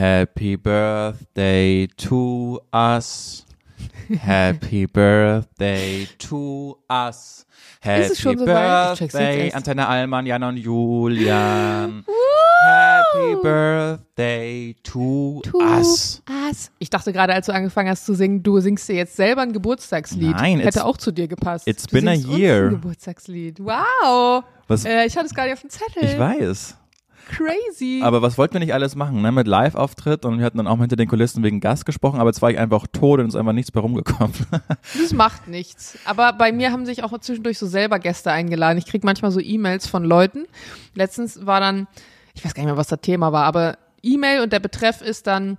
Happy Birthday to us. Happy Birthday to us. Happy so Birthday. Antenne Allmann, Jan und Julian. Happy Birthday to, To us. us. Ich dachte gerade, als du angefangen hast zu singen, du singst dir jetzt selber ein Geburtstagslied. Nein, Hätte auch zu dir gepasst. it's du been a uns year. Ein Geburtstagslied. Wow. Was, Äh, ich hatte es gar nicht auf dem Zettel. ich weiß. Crazy. Aber was wollten wir nicht alles machen, ne? Mit Live-Auftritt und wir hatten dann auch hinter den Kulissen wegen Gast gesprochen, aber jetzt war ich einfach tot und ist einfach nichts mehr rumgekommen. Das macht nichts. Aber bei mir haben sich auch zwischendurch so selber Gäste eingeladen. Ich krieg manchmal so E-Mails von Leuten. Letztens war dann, ich weiß gar nicht mehr, was das Thema war, aber E-Mail und der Betreff ist dann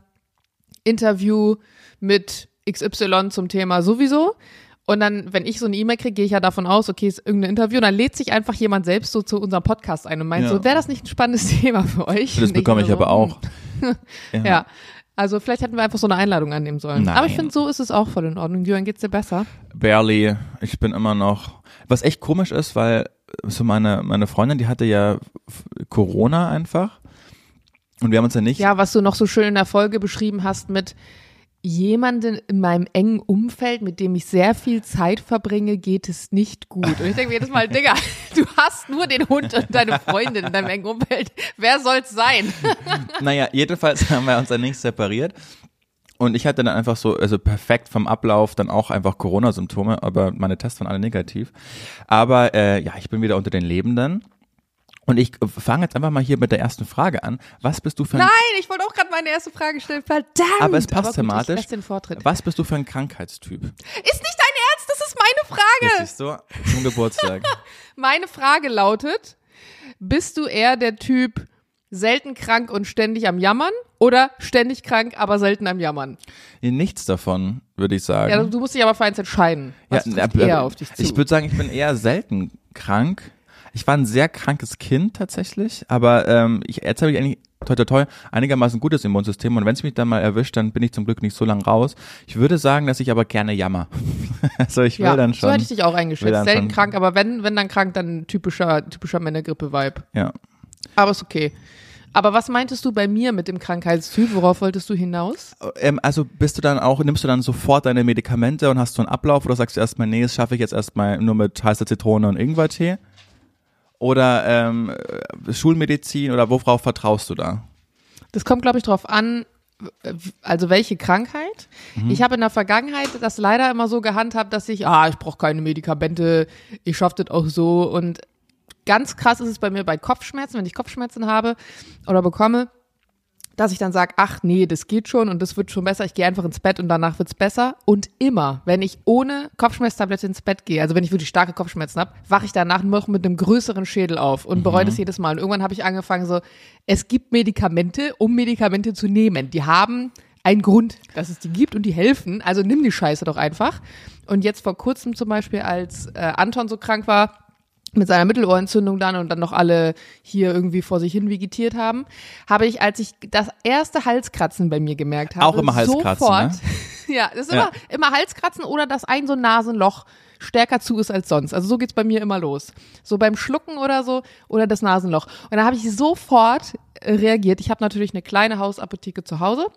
Interview mit XY zum Thema sowieso. Und dann, wenn ich so eine E-Mail kriege, gehe ich ja davon aus, okay, ist irgendein Interview. Und dann lädt sich einfach jemand selbst so zu unserem Podcast ein und meint Ja. so, wäre das nicht ein spannendes Thema für euch? Das bekomme ich mir aber so, auch. hm, Ja. Also vielleicht hätten wir einfach so eine Einladung annehmen sollen. Nein. Aber ich finde, so ist es auch voll in Ordnung. Jürgen, geht's dir besser? Barely. Ich bin immer noch. Was echt komisch ist, weil so meine, meine Freundin, die hatte ja Corona einfach. Und wir haben uns ja nicht. Ja, was du noch so schön in der Folge beschrieben hast mit jemanden in meinem engen Umfeld, mit dem ich sehr viel Zeit verbringe, geht es nicht gut. Und ich denke mir jedes Mal, Digga, du hast nur den Hund und deine Freundin in deinem engen Umfeld. Wer soll's sein? Naja, jedenfalls haben wir uns dann nicht separiert. Und ich hatte dann einfach so, also perfekt vom Ablauf, dann auch einfach Corona-Symptome, aber meine Tests waren alle negativ. Aber äh, ja, ich bin wieder unter den Lebenden. Und ich fange jetzt einfach mal hier mit der ersten Frage an. Was bist du für ein, Nein, ich wollte auch gerade meine erste Frage stellen. Verdammt. aber es passt gut, thematisch. Den Vortritt. Was bist du für ein Krankheitstyp? Ist nicht dein Ernst? Das ist meine Frage. Jetzt siehst du, zum Geburtstag. Meine Frage lautet, bist du eher der Typ selten krank und ständig am Jammern oder ständig krank, aber selten am Jammern? Nichts davon, würde ich sagen. Ja, du musst dich aber für eins entscheiden. Was Ja, trifft äh, eher auf dich zu? Ich würde sagen, ich bin eher selten krank. Ich war ein sehr krankes Kind tatsächlich, aber ähm, ich jetzt habe ich eigentlich toi toi toi einigermaßen gutes Immunsystem und wenn es mich dann mal erwischt, dann bin ich zum Glück nicht so lang raus. Ich würde sagen, dass ich aber gerne jammer. also ich will ja, dann schon. so hätte ich dich auch eingeschätzt. Selten schon- krank, aber wenn, wenn dann krank, dann typischer, typischer Männergrippe-Vibe. ja. Aber ist okay. Aber was meintest du bei mir mit dem Krankheitstyp? Worauf wolltest du hinaus? Ähm, also bist du dann auch, nimmst du dann sofort deine Medikamente und hast so einen Ablauf oder sagst du erstmal, nee, das schaffe ich jetzt erstmal nur mit heißer Zitrone und Ingwertee? Oder ähm, äh, Schulmedizin oder worauf vertraust du da? Das kommt, glaube ich, drauf an, also welche Krankheit. Mhm. Ich habe in der Vergangenheit das leider immer so gehandhabt, dass ich, ah, ich brauche keine Medikamente, ich schaffe das auch so. Und ganz krass ist es bei mir bei Kopfschmerzen, wenn ich Kopfschmerzen habe oder bekomme, dass ich dann sage, ach nee, das geht schon und das wird schon besser. Ich gehe einfach ins Bett und danach wird's besser. Und immer, wenn ich ohne Kopfschmerztablette ins Bett gehe, also wenn ich wirklich starke Kopfschmerzen habe, wache ich danach noch mit einem größeren Schädel auf und bereue das jedes Mal. Und irgendwann habe ich angefangen so, es gibt Medikamente, um Medikamente zu nehmen. Die haben einen Grund, dass es die gibt und die helfen. Also nimm die Scheiße doch einfach. Und jetzt vor kurzem zum Beispiel, als äh, Anton so krank war, mit seiner Mittelohrentzündung dann und dann noch alle hier irgendwie vor sich hin vegetiert haben, habe ich, als ich das erste Halskratzen bei mir gemerkt habe, Auch immer Halskratzen, sofort, ne? ja, das ist Ja. immer, immer Halskratzen oder dass ein so ein Nasenloch stärker zu ist als sonst. Also so geht's bei mir immer los. So beim Schlucken oder so oder das Nasenloch. Und da habe ich sofort reagiert. Ich habe natürlich eine kleine Hausapotheke zu Hause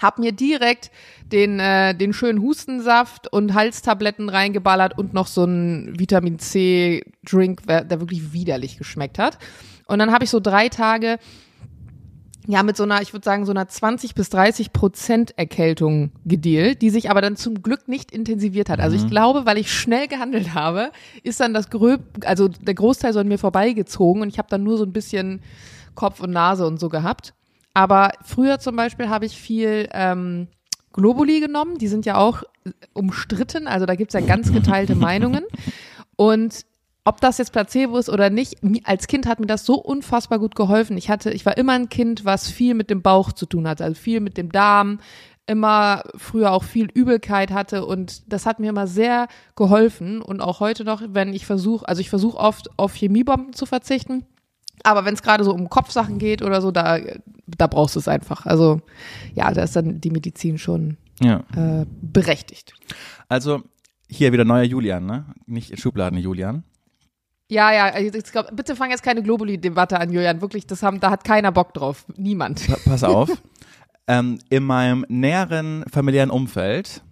hab mir direkt den, äh, den schönen Hustensaft und Halstabletten reingeballert und noch so einen Vitamin C Drink, der der wirklich widerlich geschmeckt hat. Und dann habe ich so drei Tage ja mit so einer, ich würde sagen, so einer 20 bis 30 Prozent Erkältung gedealt, die sich aber dann zum Glück nicht intensiviert hat. Also ich glaube, weil ich schnell gehandelt habe, ist dann das Gröb, also der Großteil so an mir vorbeigezogen und ich habe dann nur so ein bisschen Kopf und Nase und so gehabt. Aber früher zum Beispiel habe ich viel ähm, Globuli genommen. Die sind ja auch umstritten. Also da gibt's ja ganz geteilte Meinungen. Und ob das jetzt Placebo ist oder nicht, als Kind hat mir das so unfassbar gut geholfen. Ich hatte, ich war immer ein Kind, was viel mit dem Bauch zu tun hatte, also viel mit dem Darm, immer früher auch viel Übelkeit hatte und das hat mir immer sehr geholfen und auch heute noch, wenn ich versuche, also ich versuche oft auf Chemiebomben zu verzichten, aber wenn es gerade so um Kopfsachen geht oder so, da, da brauchst du es einfach. Also ja, da ist dann die Medizin schon Ja. äh, berechtigt. Also hier wieder neuer Julian, ne? Nicht Schubladen Julian. Ja, ja, also ich glaub, bitte fang jetzt keine Globuli-Debatte an, Julian. Wirklich, das haben, da hat keiner Bock drauf. Niemand. Pa pass auf. ähm, in meinem näheren familiären Umfeld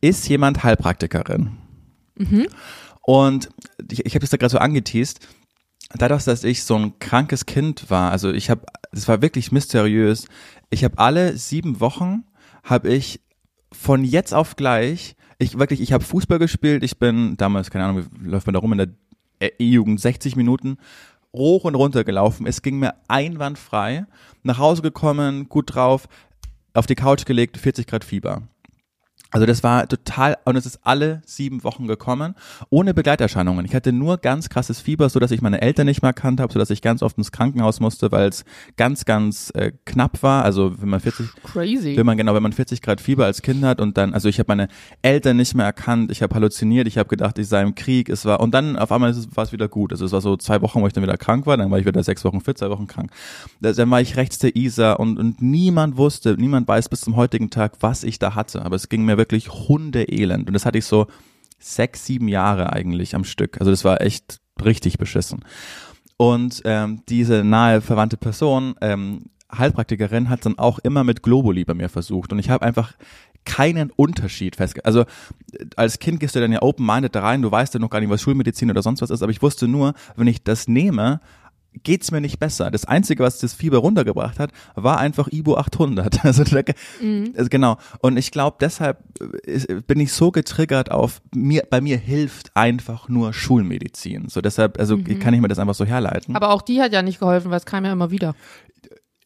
ist jemand Heilpraktikerin. Und ich, ich habe das da gerade so angeteased. Dadurch, dass ich so ein krankes Kind war, also ich habe, es war wirklich mysteriös. Ich habe alle sieben Wochen habe ich von jetzt auf gleich, ich wirklich, ich habe Fußball gespielt. Ich bin damals, keine Ahnung, wie läuft man da rum in der E-Jugend, 60 Minuten hoch und runter gelaufen. Es ging mir einwandfrei. Nach Hause gekommen, gut drauf, auf die Couch gelegt, 40 Grad Fieber. Also das war total, und es ist alle sieben Wochen gekommen, ohne Begleiterscheinungen. Ich hatte nur ganz krasses Fieber, so dass ich meine Eltern nicht mehr erkannt habe, so dass ich ganz oft ins Krankenhaus musste, weil es ganz, ganz äh, knapp war. Also wenn man 40, Crazy. wenn man genau, wenn man 40 Grad Fieber als Kind hat und dann, also ich habe meine Eltern nicht mehr erkannt, ich habe halluziniert, ich habe gedacht, ich sei im Krieg, es war und dann auf einmal war es wieder gut. Also es war so zwei Wochen, wo ich dann wieder krank war, dann war ich wieder sechs Wochen fit, zwei Wochen krank. Da- Dann war ich rechts der Isar und, und niemand wusste, niemand weiß bis zum heutigen Tag, was ich da hatte. Aber es ging mir wirklich hundeelend und das hatte ich so sechs, sieben Jahre eigentlich am Stück. Also das war echt richtig beschissen. Und ähm, diese nahe verwandte Person, ähm, Heilpraktikerin, hat dann auch immer mit Globuli bei mir versucht. Und ich habe einfach keinen Unterschied festge... Also äh, als Kind gehst du dann ja open-minded da rein, du weißt ja noch gar nicht, was Schulmedizin oder sonst was ist, aber ich wusste nur, wenn ich das nehme, geht's mir nicht besser. Das Einzige, was das Fieber runtergebracht hat, war einfach Ibo 800. Also, da, also genau. Und ich glaube, deshalb äh, ist, bin ich so getriggert auf mir. Bei mir hilft einfach nur Schulmedizin. So deshalb, also kann ich mir das einfach so herleiten. Aber auch die hat ja nicht geholfen, weil es kam ja immer wieder.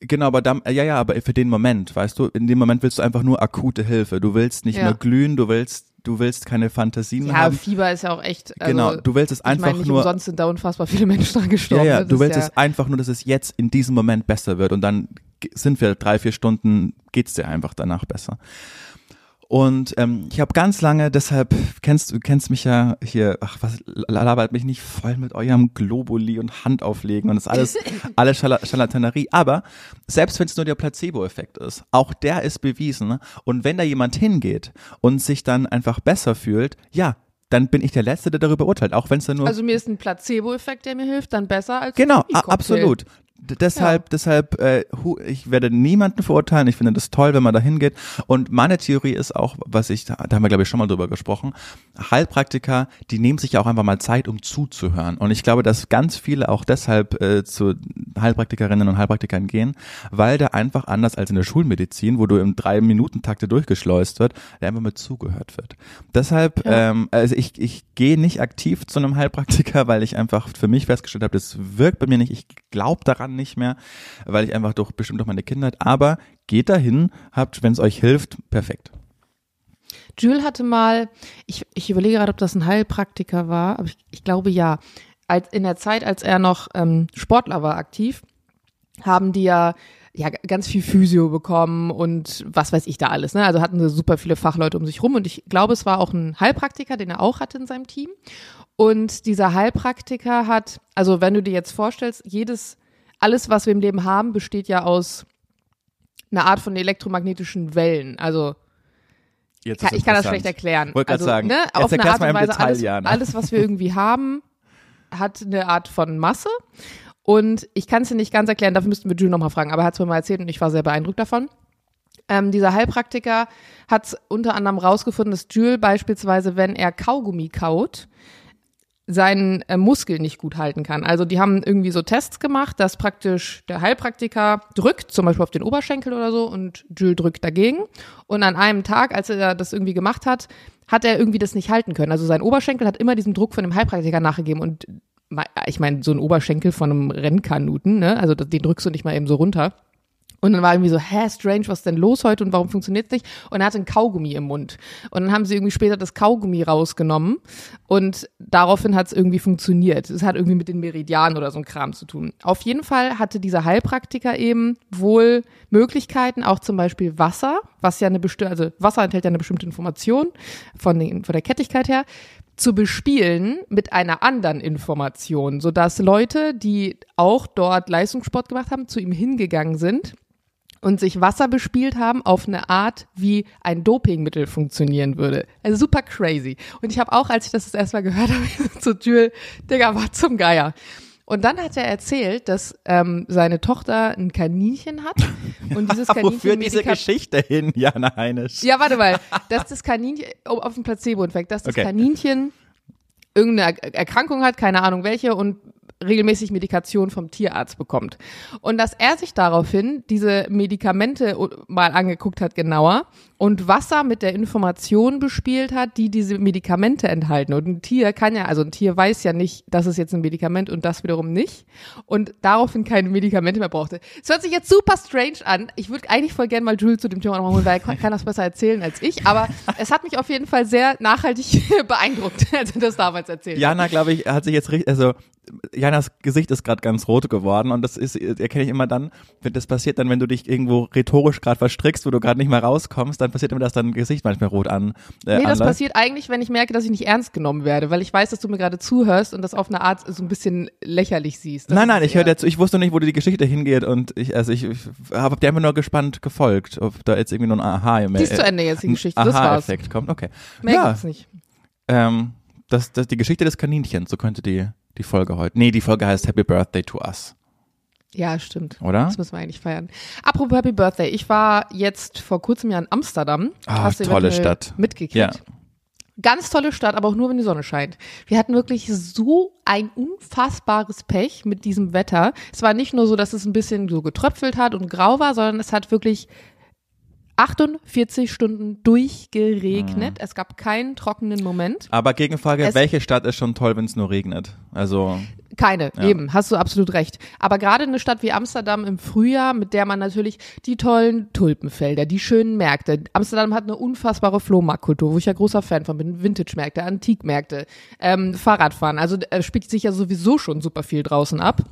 Genau, aber dann, ja, ja, aber für den Moment, weißt du, in dem Moment willst du einfach nur akute Hilfe. Du willst nicht Ja. mehr glühen, du willst, du willst keine Fantasien Ja, haben. Fieber ist ja auch echt. Also, Genau, du willst es ich einfach meine, nicht nur. umsonst sind da unfassbar viele Menschen dran gestorben. Ja, ja, du willst ja, es einfach nur, dass es jetzt in diesem Moment besser wird und dann sind wir drei, vier Stunden, geht's dir einfach danach besser. Und ähm, ich habe ganz lange, deshalb kennst du kennst mich ja hier, ach was, labert mich nicht voll mit eurem Globuli und Handauflegen und das alles, alles Scharla- Charlatanerie. Aber selbst wenn es nur der Placebo-Effekt ist, auch der ist bewiesen. Und wenn da jemand hingeht und sich dann einfach besser fühlt, ja, dann bin ich der Letzte, der darüber urteilt, auch wenn es dann nur Also mir ist ein Placebo-Effekt, der mir hilft, dann besser als Genau, absolut. Deshalb, deshalb, äh, ich werde niemanden verurteilen. Ich finde das toll, wenn man da hingeht. Und meine Theorie ist auch, was ich, da da haben wir glaube ich schon mal drüber gesprochen, Heilpraktiker, die nehmen sich ja auch einfach mal Zeit, um zuzuhören. Und ich glaube, dass ganz viele auch deshalb äh, zu Heilpraktikerinnen und Heilpraktikern gehen, weil da einfach anders als in der Schulmedizin, wo du im drei Minuten Takte durchgeschleust wird, da einfach mit zugehört wird. Deshalb, Ja. ähm, also ich, ich gehe nicht aktiv zu einem Heilpraktiker, weil ich einfach für mich festgestellt habe, das wirkt bei mir nicht. Ich glaube daran nicht mehr, weil ich einfach durch bestimmt durch meine Kindheit. Aber geht dahin, habt, wenn es euch hilft, perfekt. Jules hatte mal, ich, ich überlege gerade, ob das ein Heilpraktiker war, aber ich, ich glaube ja. Als, in der Zeit, als er noch ähm, Sportler war, aktiv, haben die ja, ja ganz viel Physio bekommen und was weiß ich da alles. Ne? Also hatten sie super viele Fachleute um sich rum und ich glaube, es war auch ein Heilpraktiker, den er auch hatte in seinem Team. Und dieser Heilpraktiker hat, also wenn du dir jetzt vorstellst, jedes, alles, was wir im Leben haben, besteht ja aus einer Art von elektromagnetischen Wellen. Also Jetzt kann, ich kann das schlecht erklären. Wollte also, sagen, ne, auf eine Art und Weise, Detail, alles, Jana. alles, was wir irgendwie haben, hat eine Art von Masse. Und ich kann es dir nicht ganz erklären, dafür müssten wir Jules nochmal fragen, aber er hat es mir mal erzählt und ich war sehr beeindruckt davon. Ähm, dieser Heilpraktiker hat unter anderem rausgefunden, dass Jules beispielsweise, wenn er Kaugummi kaut, seinen äh, Muskel nicht gut halten kann. Also die haben irgendwie so Tests gemacht, dass praktisch der Heilpraktiker drückt, zum Beispiel auf den Oberschenkel oder so, und Jules drückt dagegen. Und an einem Tag, als er das irgendwie gemacht hat, hat er irgendwie das nicht halten können. Also sein Oberschenkel hat immer diesem Druck von dem Heilpraktiker nachgegeben. Und ich meine, so ein Oberschenkel von einem Rennkanuten, ne? Also den drückst du nicht mal eben so runter. Und dann war irgendwie so, hä, strange, was ist denn los heute und warum funktioniert's nicht? Und er hatte ein Kaugummi im Mund. Und dann haben sie irgendwie später das Kaugummi rausgenommen und daraufhin hat es irgendwie funktioniert. Es hat irgendwie mit den Meridianen oder so ein Kram zu tun. Auf jeden Fall hatte dieser Heilpraktiker eben wohl Möglichkeiten, auch zum Beispiel Wasser, was ja eine bestimmte, also Wasser enthält ja eine bestimmte Information von, den, von der Kettigkeit her, zu bespielen mit einer anderen Information, sodass Leute, die auch dort Leistungssport gemacht haben, zu ihm hingegangen sind und sich Wasser bespielt haben auf eine Art, wie ein Dopingmittel funktionieren würde. Also super crazy. Und ich habe auch, als ich das das erste Mal gehört habe, zu Jules, Digga, war zum Geier. Und dann hat er erzählt, dass ähm, seine Tochter ein Kaninchen hat und dieses Kaninchen Wofür diese Geschichte hin, Jana Heinisch? Ja, warte mal, dass das Kaninchen oh, auf dem Placebo-Infekt, dass das Okay. Kaninchen irgendeine Er- Erkrankung hat, keine Ahnung welche und regelmäßig Medikation vom Tierarzt bekommt. Und dass er sich daraufhin diese Medikamente mal angeguckt hat genauer und Wasser mit der Information bespielt hat, die diese Medikamente enthalten. Und ein Tier kann ja, also ein Tier weiß ja nicht, das ist jetzt ein Medikament und das wiederum nicht. Und daraufhin keine Medikamente mehr brauchte. Es hört sich jetzt super strange an. Ich würde eigentlich voll gerne mal Jules zu dem Thema nochmal holen, weil er kann das besser erzählen als ich. Aber es hat mich auf jeden Fall sehr nachhaltig beeindruckt, als er das damals erzählt hat. Jana, glaube ich, hat sich jetzt richtig, also Janas Gesicht ist gerade ganz rot geworden und das ist, erkenne ich immer dann, wenn das passiert dann, wenn du dich irgendwo rhetorisch gerade verstrickst, wo du gerade nicht mehr rauskommst, dann passiert immer, dass dein Gesicht manchmal rot an. Äh, Nee, das anläuft. passiert eigentlich, wenn ich merke, dass ich nicht ernst genommen werde, weil ich weiß, dass du mir gerade zuhörst und das auf eine Art so ein bisschen lächerlich siehst. Das Nein, nein, ich höre dazu. Ich wusste nicht, wo die Geschichte hingeht und ich, also ich, ich habe dir einfach nur gespannt gefolgt, ob da jetzt irgendwie noch ein Aha im Die ist zu Ende jetzt, die Geschichte. Das war's. Aha-Effekt kommt. Okay. Mehr ja, gibt's nicht. ähm, das, das, die Geschichte des Kaninchens, so könnte die, die Folge heute. Nee, die Folge heißt Happy Birthday to Us, Ja, stimmt. oder? Das müssen wir eigentlich feiern. Apropos Happy Birthday. Ich war jetzt vor kurzem ja in Amsterdam. Ah, Hast du tolle Stadt. Mitgekriegt. Ja. Ganz tolle Stadt, aber auch nur, wenn die Sonne scheint. Wir hatten wirklich so ein unfassbares Pech mit diesem Wetter. Es war nicht nur so, dass es ein bisschen so getröpfelt hat und grau war, sondern es hat wirklich 48 Stunden durchgeregnet. Es gab keinen trockenen Moment. Aber Gegenfrage, Es- welche Stadt ist schon toll, wenn es nur regnet? Also, Keine, Ja. eben, hast du absolut recht. Aber gerade eine Stadt wie Amsterdam im Frühjahr, mit der man natürlich die tollen Tulpenfelder, die schönen Märkte. Amsterdam hat eine unfassbare Flohmarktkultur, wo ich ja großer Fan von bin. Vintage-Märkte, Antikmärkte, ähm, Fahrradfahren. Also äh, spielt sich ja sowieso schon super viel draußen ab.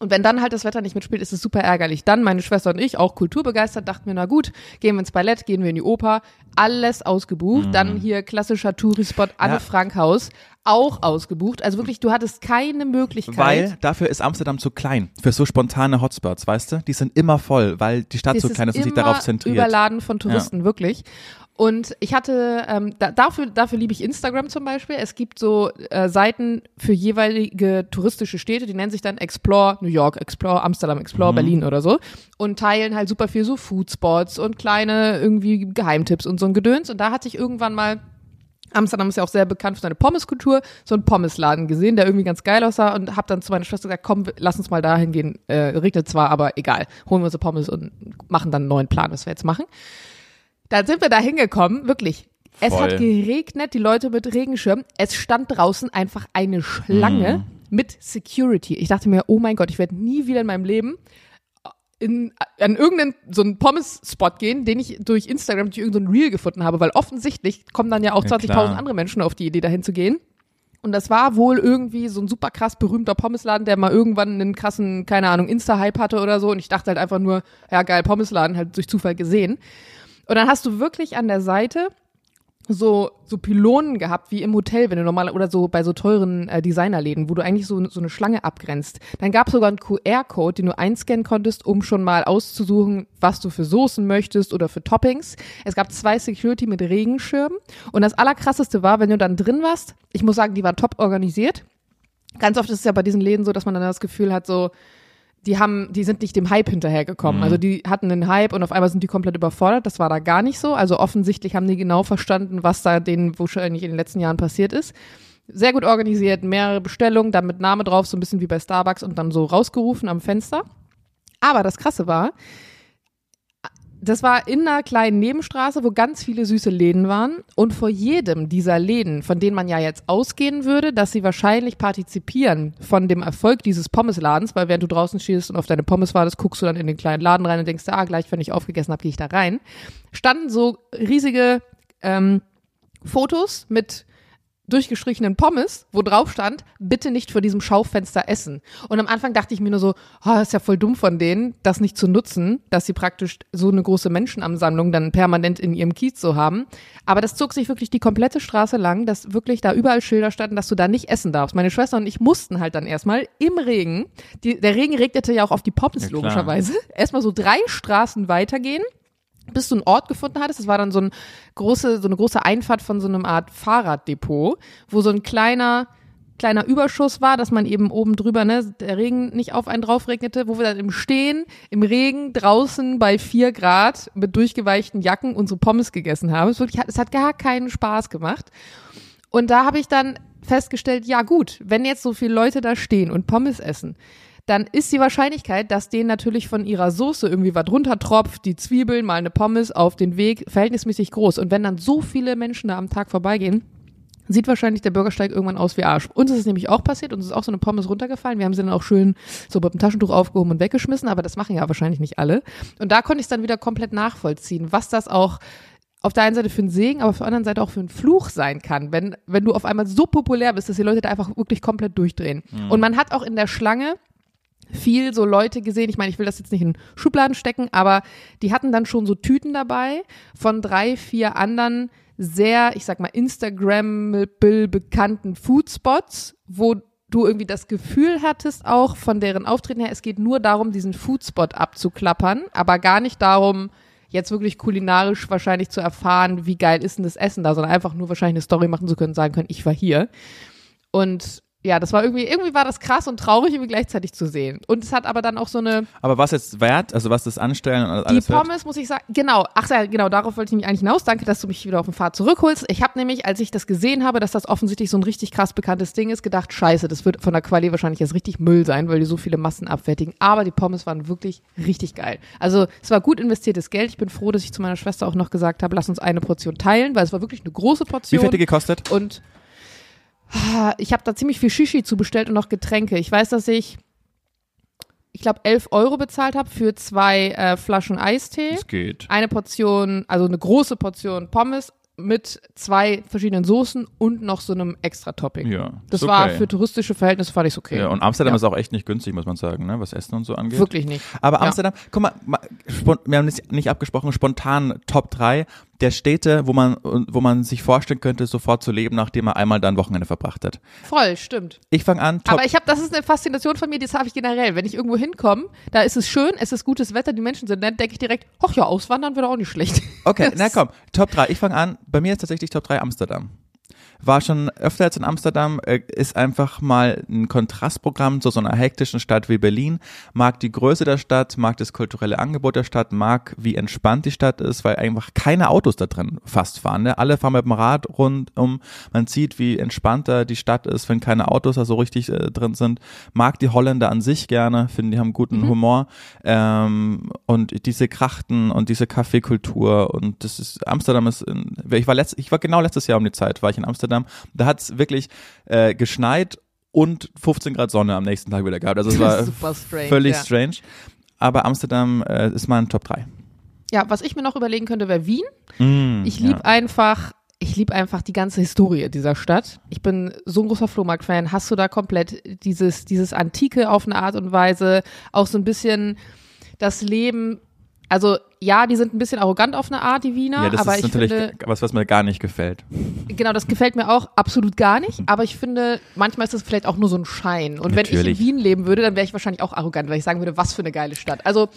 Und wenn dann halt das Wetter nicht mitspielt, ist es super ärgerlich. Dann meine Schwester und ich, auch kulturbegeistert, dachten mir, na gut, gehen wir ins Ballett, gehen wir in die Oper, alles ausgebucht. Dann hier klassischer Tourispot Anne Mhm. Ja. Frank Haus, auch ausgebucht. Also wirklich, du hattest keine Möglichkeit. weil dafür ist Amsterdam zu klein für so spontane Hotspots, weißt du? Die sind immer voll, weil die Stadt Es so klein ist und sich darauf zentriert. Überladen von Touristen, wirklich. Und ich hatte, ähm, da, dafür, dafür liebe ich Instagram zum Beispiel. Es gibt so äh, Seiten für jeweilige touristische Städte, die nennen sich dann Explore New York, Explore Amsterdam, Explore Mhm. Berlin oder so und teilen halt super viel so Foodspots und kleine irgendwie Geheimtipps und so ein Gedöns. Und da hatte ich irgendwann mal Amsterdam ist ja auch sehr bekannt für seine Pommeskultur, so einen Pommesladen gesehen, der irgendwie ganz geil aussah und habe dann zu meiner Schwester gesagt, komm, lass uns mal dahin gehen. Äh, regnet zwar, aber egal, holen wir unsere Pommes und machen dann einen neuen Plan, was wir jetzt machen. Dann sind wir da hingekommen, wirklich. Es Voll. hat geregnet, die Leute mit Regenschirm. Es stand draußen einfach eine Schlange Mhm. mit Security. Ich dachte mir, oh mein Gott, ich werde nie wieder in meinem Leben in, an irgendeinen so einen Pommes-Spot gehen, den ich durch Instagram durch irgendein Reel gefunden habe, weil offensichtlich kommen dann ja auch Ja, 20.000 klar. andere Menschen auf die Idee, dahin zu gehen. Und das war wohl irgendwie so ein super krass berühmter Pommesladen, der mal irgendwann einen krassen, keine Ahnung, Insta-Hype hatte oder so. Und ich dachte halt einfach nur, ja geil, Pommesladen, halt durch Zufall gesehen. Und dann hast du wirklich an der Seite so, so Pylonen gehabt, wie im Hotel, wenn du normal, oder so bei so teuren äh, Designerläden, wo du eigentlich so, so eine Schlange abgrenzt. Dann gab es sogar einen QR-Code, den du einscannen konntest, um schon mal auszusuchen, was du für Soßen möchtest oder für Toppings. Es gab zwei Security mit Regenschirmen. Und das Allerkrasseste war, wenn du dann drin warst, ich muss sagen, die waren top organisiert. Ganz oft ist es ja bei diesen Läden so, dass man dann das Gefühl hat, so, die haben, die sind nicht dem Hype hinterhergekommen. Also die hatten einen Hype und auf einmal sind die komplett überfordert. Das war da gar nicht so. Also offensichtlich haben die genau verstanden, was da denen wahrscheinlich in den letzten Jahren passiert ist. Sehr gut organisiert, mehrere Bestellungen, dann mit Name drauf, so ein bisschen wie bei Starbucks und dann so rausgerufen am Fenster. Aber das Krasse war, das war in einer kleinen Nebenstraße, wo ganz viele süße Läden waren. Und vor jedem dieser Läden, von denen man ja jetzt ausgehen würde, dass sie wahrscheinlich partizipieren von dem Erfolg dieses Pommesladens, weil während du draußen stehst und auf deine Pommes wartest, guckst du dann in den kleinen Laden rein und denkst, ah, gleich, wenn ich aufgegessen habe, gehe ich da rein, standen so riesige ähm, Fotos mit durchgestrichenen Pommes, wo drauf stand, bitte nicht vor diesem Schaufenster essen. Und am Anfang dachte ich mir nur so, oh, ist ja voll dumm von denen, das nicht zu nutzen, dass sie praktisch so eine große Menschenansammlung dann permanent in ihrem Kiez so haben. Aber das zog sich wirklich die komplette Straße lang, dass wirklich da überall Schilder standen, dass du da nicht essen darfst. Meine Schwester und ich mussten halt dann erstmal im Regen, die, der Regen regnete ja auch auf die Pommes Ja, logischerweise, erstmal so drei Straßen weitergehen bis du einen Ort gefunden hattest. Das war dann so, ein große, so eine große Einfahrt von so einem Art Fahrraddepot, wo so ein kleiner kleiner Überschuss war, dass man eben oben drüber, ne, der Regen nicht auf einen drauf regnete, wo wir dann im Stehen, im Regen, draußen bei vier Grad mit durchgeweichten Jacken unsere Pommes gegessen haben. Es, wirklich, es hat gar keinen Spaß gemacht. Und da habe ich dann festgestellt, ja gut, wenn jetzt so viele Leute da stehen und Pommes essen, dann ist die Wahrscheinlichkeit, dass denen natürlich von ihrer Soße irgendwie was runtertropft, die Zwiebeln, mal eine Pommes auf den Weg, verhältnismäßig groß. Und wenn dann so viele Menschen da am Tag vorbeigehen, sieht wahrscheinlich der Bürgersteig irgendwann aus wie Arsch. Uns ist es nämlich auch passiert, uns ist auch so eine Pommes runtergefallen. Wir haben sie dann auch schön so mit dem Taschentuch aufgehoben und weggeschmissen, aber das machen ja wahrscheinlich nicht alle. Und da konnte ich es dann wieder komplett nachvollziehen, was das auch auf der einen Seite für einen Segen, aber auf der anderen Seite auch für einen Fluch sein kann, wenn, wenn du auf einmal so populär bist, dass die Leute da einfach wirklich komplett durchdrehen. Mhm. Und man hat auch in der Schlange viel so Leute gesehen, ich meine, ich will das jetzt nicht in Schubladen stecken, aber die hatten dann schon so Tüten dabei von drei, vier anderen sehr, ich sag mal, Instagram-Bill bekannten Foodspots, wo du irgendwie das Gefühl hattest, auch von deren Auftreten her, es geht nur darum, diesen Foodspot abzuklappern, aber gar nicht darum, jetzt wirklich kulinarisch wahrscheinlich zu erfahren, wie geil ist denn das Essen da, sondern einfach nur wahrscheinlich eine Story machen zu können, sagen können, ich war hier. Und ja, das war irgendwie, irgendwie war das krass und traurig irgendwie gleichzeitig zu sehen. Und es hat aber dann auch so eine. Aber was jetzt wert, also was das Anstellen und alles Die Pommes, wert? muss ich sagen, genau, ach ja, genau, darauf wollte ich mich eigentlich hinaus. Danke, dass du mich wieder auf den Pfad zurückholst. Ich habe nämlich, als ich das gesehen habe, dass das offensichtlich so ein richtig krass bekanntes Ding ist, gedacht, scheiße, das wird von der Quali wahrscheinlich jetzt richtig Müll sein, weil die so viele Massen abfertigen. Aber die Pommes waren wirklich richtig geil. Also es war gut investiertes Geld. Ich bin froh, dass ich zu meiner Schwester auch noch gesagt habe, lass uns eine Portion teilen, weil es war wirklich eine große Portion. Wie viel hat die gekostet? Und ich habe da ziemlich viel Shishi zubestellt und noch Getränke. Ich weiß, dass ich, ich glaube, 11 Euro bezahlt habe für zwei äh, Flaschen Eistee. Das geht. Eine Portion, also eine große Portion Pommes mit zwei verschiedenen Soßen und noch so einem Extra-Topping. Ja. Das okay. war für touristische Verhältnisse fand ich okay. Ja, und Amsterdam ja. ist auch echt nicht günstig, muss man sagen, ne, was Essen und so angeht. Wirklich nicht. Aber Amsterdam, ja. guck mal, wir haben nicht abgesprochen, spontan Top 3 der Städte, wo man, wo man sich vorstellen könnte, sofort zu leben, nachdem man einmal da ein Wochenende verbracht hat. Voll, stimmt. Ich fange an. Top Aber ich habe, das ist eine Faszination von mir, das habe ich generell. Wenn ich irgendwo hinkomme, da ist es schön, es ist gutes Wetter, die Menschen sind nett, denke ich direkt, ach ja, auswandern wäre auch nicht schlecht. Okay, na komm, Top 3. Ich fange an. Bei mir ist tatsächlich Top 3 Amsterdam war schon öfter als in Amsterdam, äh, ist einfach mal ein Kontrastprogramm zu so einer hektischen Stadt wie Berlin, mag die Größe der Stadt, mag das kulturelle Angebot der Stadt, mag wie entspannt die Stadt ist, weil einfach keine Autos da drin fast fahren. Ne? Alle fahren mit dem Rad rundum, man sieht, wie entspannter die Stadt ist, wenn keine Autos da so richtig äh, drin sind, mag die Holländer an sich gerne, finden, die haben guten mhm. Humor ähm, und diese Krachten und diese Kaffeekultur und das ist, Amsterdam ist, in, ich war letzt, ich war genau letztes Jahr um die Zeit, war ich in Amsterdam Amsterdam. Da hat es wirklich äh, geschneit und 15 Grad Sonne am nächsten Tag wieder gehabt. Also es war strange, völlig ja. strange. Aber Amsterdam äh, ist mein Top 3. Ja, was ich mir noch überlegen könnte, wäre Wien. Mm, ich liebe ja. einfach ich liebe einfach die ganze Historie dieser Stadt. Ich bin so ein großer Flohmarkt-Fan. Hast du da komplett dieses, dieses Antike auf eine Art und Weise, auch so ein bisschen das Leben also ja, die sind ein bisschen arrogant auf eine Art, die Wiener. Ja, das aber ist ich natürlich finde, was, was mir gar nicht gefällt. Genau, das gefällt mir auch absolut gar nicht. Aber ich finde, manchmal ist das vielleicht auch nur so ein Schein. Und natürlich. wenn ich in Wien leben würde, dann wäre ich wahrscheinlich auch arrogant, weil ich sagen würde, was für eine geile Stadt. Also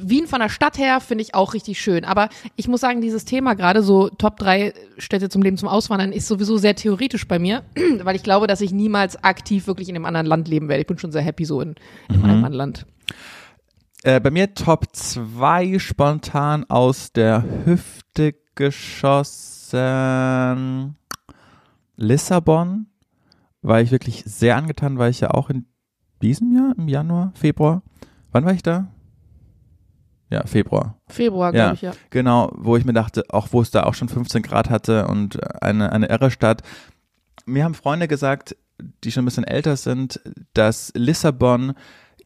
Wien von der Stadt her finde ich auch richtig schön. Aber ich muss sagen, dieses Thema gerade so Top 3 Städte zum Leben zum Auswandern ist sowieso sehr theoretisch bei mir, weil ich glaube, dass ich niemals aktiv wirklich in einem anderen Land leben werde. Ich bin schon sehr happy so in, in mhm. einem anderen Land. Äh, bei mir Top 2 spontan aus der Hüfte geschossen. Lissabon war ich wirklich sehr angetan, weil ich ja auch in diesem Jahr, im Januar, Februar, wann war ich da? Ja, Februar. Februar, glaube ja, ich, ja. Genau, wo ich mir dachte, auch wo es da auch schon 15 Grad hatte und eine, eine irre Stadt. Mir haben Freunde gesagt, die schon ein bisschen älter sind, dass Lissabon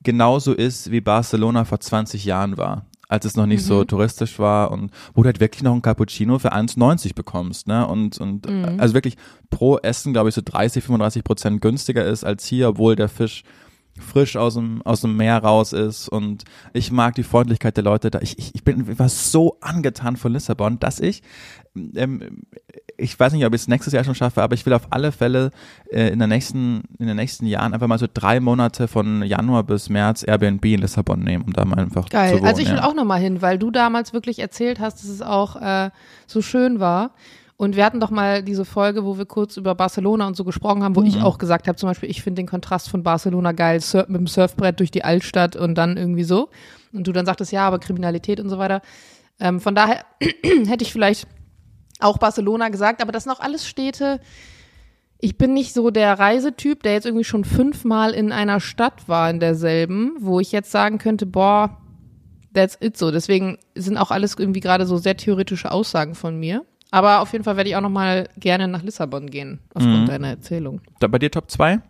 genauso ist, wie Barcelona vor 20 Jahren war als es noch nicht mhm. so touristisch war und wo du halt wirklich noch ein Cappuccino für 1,90 bekommst, ne? Und, und mhm. also wirklich pro Essen, glaube ich, so 30, 35 Prozent günstiger ist als hier, obwohl der Fisch frisch aus dem, aus dem Meer raus ist und ich mag die Freundlichkeit der Leute da. Ich, ich, ich bin ich war so angetan von Lissabon, dass ich, ähm, ich weiß nicht, ob ich es nächstes Jahr schon schaffe, aber ich will auf alle Fälle äh, in, der nächsten, in den nächsten Jahren einfach mal so drei Monate von Januar bis März Airbnb in Lissabon nehmen, um da mal einfach Geil. zu wohnen. Also ich will ja. auch nochmal hin, weil du damals wirklich erzählt hast, dass es auch äh, so schön war. Und wir hatten doch mal diese Folge, wo wir kurz über Barcelona und so gesprochen haben, wo ich auch gesagt habe, zum Beispiel, ich finde den Kontrast von Barcelona geil, Sur mit dem Surfbrett durch die Altstadt und dann irgendwie so. Und du dann sagtest, ja, aber Kriminalität und so weiter. Ähm, von daher hätte ich vielleicht auch Barcelona gesagt, aber das sind auch alles Städte. Ich bin nicht so der Reisetyp, der jetzt irgendwie schon fünfmal in einer Stadt war, in derselben, wo ich jetzt sagen könnte, boah, that's it so. Deswegen sind auch alles irgendwie gerade so sehr theoretische Aussagen von mir. Aber auf jeden Fall werde ich auch noch mal gerne nach Lissabon gehen, aufgrund Mhm. deiner Erzählung. Da bei dir Top 2?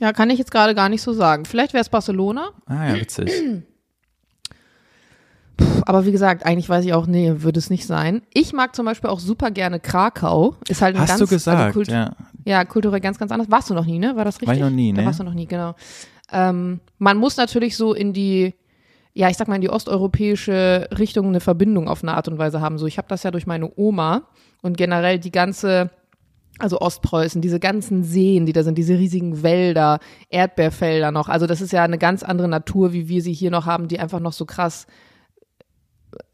Ja, kann ich jetzt gerade gar nicht so sagen. Vielleicht wäre es Barcelona, Ah ja, witzig. aber wie gesagt, eigentlich weiß ich auch, nee, würde es nicht sein. Ich mag zum Beispiel auch super gerne Krakau. Ist halt ein Hast ganz, du gesagt, also Kult ja. Ja, kulturell ganz, ganz anders. Warst du noch nie, ne? War das richtig? War ich noch nie, Da ne? warst du noch nie, genau. Ähm, man muss natürlich so in die, ja, ich sag mal, in die osteuropäische Richtung eine Verbindung auf eine Art und Weise haben. So, ich habe das ja durch meine Oma und generell die ganze, also Ostpreußen, diese ganzen Seen, die da sind, diese riesigen Wälder, Erdbeerfelder noch. Also das ist ja eine ganz andere Natur, wie wir sie hier noch haben, die einfach noch so krass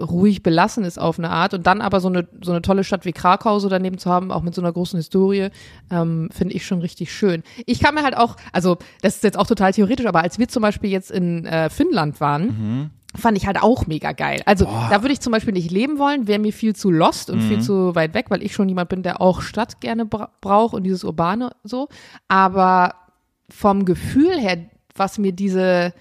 ruhig belassen ist auf eine Art und dann aber so eine so eine tolle Stadt wie Krakau so daneben zu haben, auch mit so einer großen Historie, ähm, finde ich schon richtig schön. Ich kann mir halt auch, also das ist jetzt auch total theoretisch, aber als wir zum Beispiel jetzt in äh, Finnland waren, fand ich halt auch mega geil. Also da würde ich zum Beispiel nicht leben wollen, wäre mir viel zu lost und viel zu weit weg, weil ich schon jemand bin, der auch Stadt gerne bra braucht und dieses Urbane so. Aber vom Gefühl her, was mir diese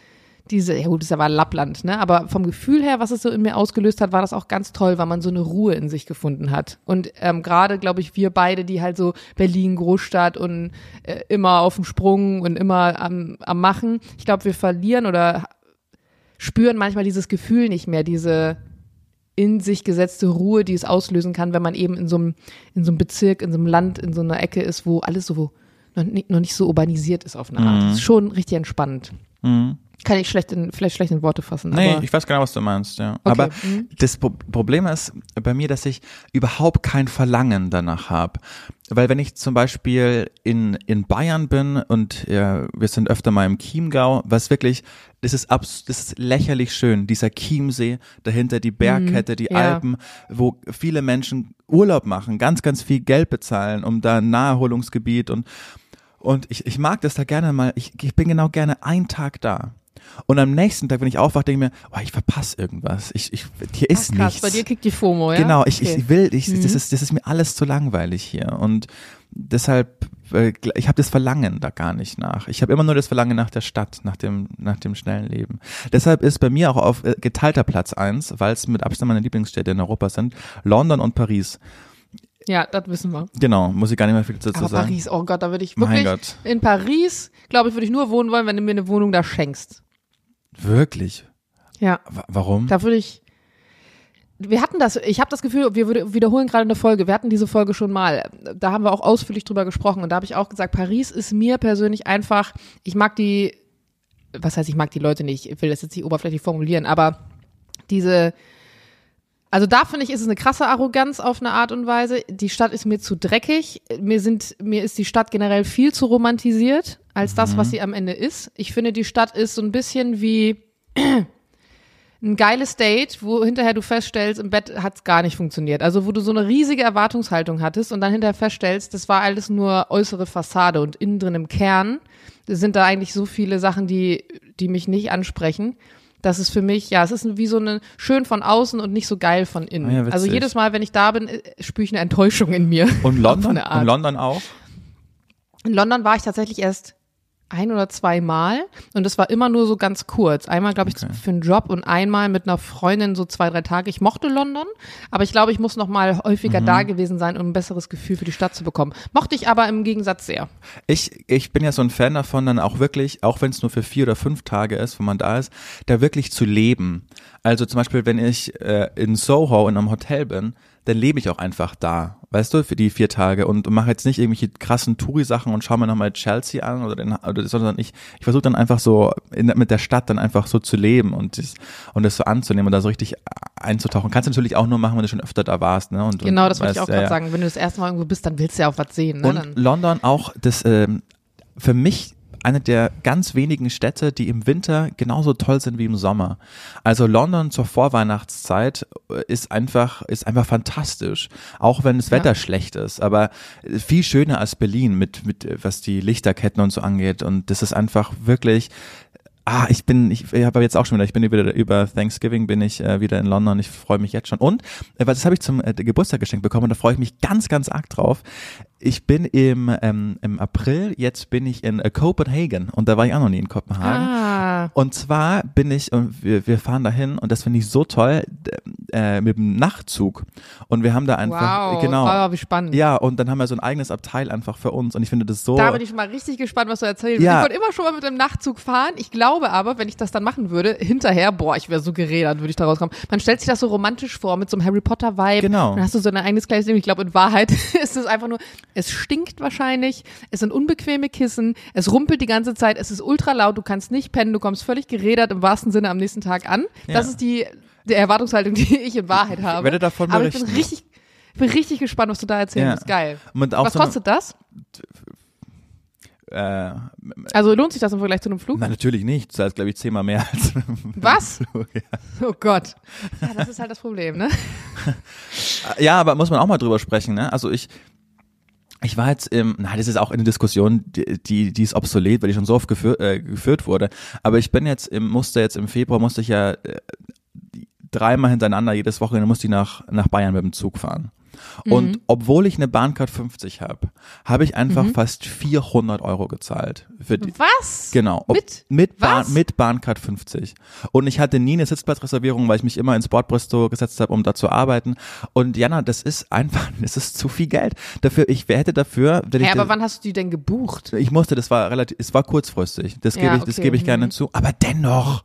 diese, ja gut, das war Lappland, ne? Aber vom Gefühl her, was es so in mir ausgelöst hat, war das auch ganz toll, weil man so eine Ruhe in sich gefunden hat. Und ähm, gerade, glaube ich, wir beide, die halt so Berlin, Großstadt und äh, immer auf dem Sprung und immer am, am Machen, ich glaube, wir verlieren oder spüren manchmal dieses Gefühl nicht mehr, diese in sich gesetzte Ruhe, die es auslösen kann, wenn man eben in so einem, in so einem Bezirk, in so einem Land, in so einer Ecke ist, wo alles so noch nicht, noch nicht so urbanisiert ist auf eine Art. Das ist schon richtig entspannend. Mhm. Kann ich schlecht in, vielleicht schlecht in Worte fassen. Nee, ich weiß genau, was du meinst, ja. Okay, Aber mhm. das Pro Problem ist bei mir, dass ich überhaupt kein Verlangen danach habe. Weil wenn ich zum Beispiel in, in Bayern bin und ja, wir sind öfter mal im Chiemgau, was wirklich, das ist, abs das ist lächerlich schön, dieser Chiemsee, dahinter die Bergkette, die Mhm. ja. Alpen, wo viele Menschen Urlaub machen, ganz, ganz viel Geld bezahlen, um da ein Naherholungsgebiet und und ich, ich mag das da gerne mal, ich, ich bin genau gerne einen Tag da. Und am nächsten Tag, wenn ich aufwache, denke ich mir, oh, ich verpasse irgendwas. Ich, ich, hier ist Ach, krass, nichts. bei dir kriegt die FOMO, ja? Genau, ich, Okay. ich will, ich, Mhm. das, ist, das ist mir alles zu langweilig hier. Und deshalb, äh, ich habe das Verlangen da gar nicht nach. Ich habe immer nur das Verlangen nach der Stadt, nach dem, nach dem schnellen Leben. Deshalb ist bei mir auch auf äh, geteilter Platz eins, weil es mit Abstand meine Lieblingsstädte in Europa sind, London und Paris. Ja, das wissen wir. Genau, muss ich gar nicht mehr viel dazu Aber sagen. Paris, oh Gott, da würde ich Mein wirklich, Gott. in Paris, glaube ich, würde ich nur wohnen wollen, wenn du mir eine Wohnung da schenkst. Wirklich? Ja, Wa- Warum? da würde ich, wir hatten das, ich habe das Gefühl, wir wiederholen gerade eine Folge, wir hatten diese Folge schon mal, da haben wir auch ausführlich drüber gesprochen und da habe ich auch gesagt, Paris ist mir persönlich einfach, ich mag die, was heißt, ich mag die Leute nicht, ich will das jetzt nicht oberflächlich formulieren, aber diese, also da finde ich, ist es eine krasse Arroganz auf eine Art und Weise. Die Stadt ist mir zu dreckig. Mir sind, mir ist die Stadt generell viel zu romantisiert als das, was sie am Ende ist. Ich finde, die Stadt ist so ein bisschen wie ein geiles Date, wo hinterher du feststellst, im Bett hat's gar nicht funktioniert. Also wo du so eine riesige Erwartungshaltung hattest und dann hinterher feststellst, das war alles nur äußere Fassade und innen drin im Kern sind da eigentlich so viele Sachen, die, die mich nicht ansprechen. Das ist für mich, ja, es ist wie so eine schön von außen und nicht so geil von innen. Ah ja, also jedes Mal, wenn ich da bin, äh, spüre ich eine Enttäuschung in mir. Und London? Und London auch? In London war ich tatsächlich erst ein oder zwei Mal und das war immer nur so ganz kurz. Einmal, glaube ich, Okay. für einen Job und einmal mit einer Freundin so zwei, drei Tage. Ich mochte London, aber ich glaube, ich muss noch mal Mhm. häufiger da gewesen sein, um ein besseres Gefühl für die Stadt zu bekommen. Mochte ich aber im Gegensatz sehr. Ich, ich bin ja so ein Fan davon, dann auch wirklich, auch wenn es nur für vier oder fünf Tage ist, wo man da ist, da wirklich zu leben. Also zum Beispiel, wenn ich äh, in Soho in einem Hotel bin, dann lebe ich auch einfach da, weißt du, für die vier Tage und mache jetzt nicht irgendwelche krassen Touri-Sachen und schaue mir nochmal Chelsea an oder, den, oder sondern ich, ich versuche dann einfach so in, mit der Stadt dann einfach so zu leben und das, und das so anzunehmen und da so richtig einzutauchen. Kannst du natürlich auch nur machen, wenn du schon öfter da warst, ne? Und, Genau, das wollte ich auch gerade ja. sagen. Wenn du das erste Mal irgendwo bist, dann willst du ja auch was sehen. Ne? Und Dann, London auch das ähm, für mich eine der ganz wenigen Städte, die im Winter genauso toll sind wie im Sommer. Also London zur Vorweihnachtszeit äh, ist einfach, ist einfach fantastisch. Auch wenn das Wetter schlecht ist. Aber viel schöner als Berlin mit, mit, was die Lichterketten und so angeht. Und das ist einfach wirklich, Ah, ich bin, ich, ich habe jetzt auch schon wieder, ich bin über, über Thanksgiving bin ich äh, wieder in London, ich freue mich jetzt schon. Und, äh, was habe ich zum äh, Geburtstag geschenkt bekommen, da freue ich mich ganz, ganz arg drauf ich bin im, ähm, im April, jetzt bin ich in äh, Copenhagen und da war ich auch noch nie in Kopenhagen. Ah. Und zwar bin ich, und wir, wir fahren dahin und das finde ich so toll, äh, mit dem Nachtzug. Und wir haben da einfach, wow. genau. Wow, wie spannend. Ja, und dann haben wir so ein eigenes Abteil einfach für uns und ich finde das so. Da bin ich schon mal richtig gespannt, was du erzählst. Ja. Ich wollte immer schon mal mit dem Nachtzug fahren. Ich glaube aber, wenn ich das dann machen würde, hinterher, boah, ich wäre so gerädert, würde ich da rauskommen. Man stellt sich das so romantisch vor, mit so einem Harry Potter Vibe. Genau. Dann hast du so ein eigenes kleines Ding. Ich glaube, in Wahrheit ist es einfach nur, es stinkt wahrscheinlich, es sind unbequeme Kissen, es rumpelt die ganze Zeit, es ist ultra laut, du kannst nicht pennen, du kommst völlig gerädert im wahrsten Sinne am nächsten Tag an. Ja. Das ist die, die Erwartungshaltung, die ich in Wahrheit habe. werde davon Aber ich bin berichten. richtig, ich bin richtig gespannt, was du da erzählen Ja. wirst. Geil. Und auch Was so kostet das? Äh, Also lohnt sich das im Vergleich zu einem Flug? na, natürlich nicht. Das heißt, glaube ich, zehnmal mehr als Was? Flug, ja. Oh Gott. Ja, das ist halt das Problem, ne? Ja, aber muss man auch mal drüber sprechen, ne? Also ich, ich war jetzt im, na, das ist auch eine Diskussion, die, die, die ist obsolet, weil die schon so oft geführt, äh, geführt wurde. Aber ich bin jetzt im, musste jetzt im Februar, musste ich ja äh, dreimal hintereinander jedes Wochenende musste ich nach, nach Bayern mit dem Zug fahren. Und obwohl ich eine Bahncard 50 habe, habe ich einfach fast 400 Euro gezahlt. Für die, Was? Genau. Ob- Mit? mit, Bahn, Was? mit Bahncard 50. Und ich hatte nie eine Sitzplatzreservierung, weil ich mich immer ins Bordbristow gesetzt habe, um da zu arbeiten. Und Jana, das ist einfach, das ist zu viel Geld. Dafür, ich hätte dafür, wenn Ja, ich, aber das, wann hast du die denn gebucht? ich musste, das war relativ, es war kurzfristig. Das Ja, gebe ich, das okay, gebe ich mhm. gerne zu. Aber dennoch.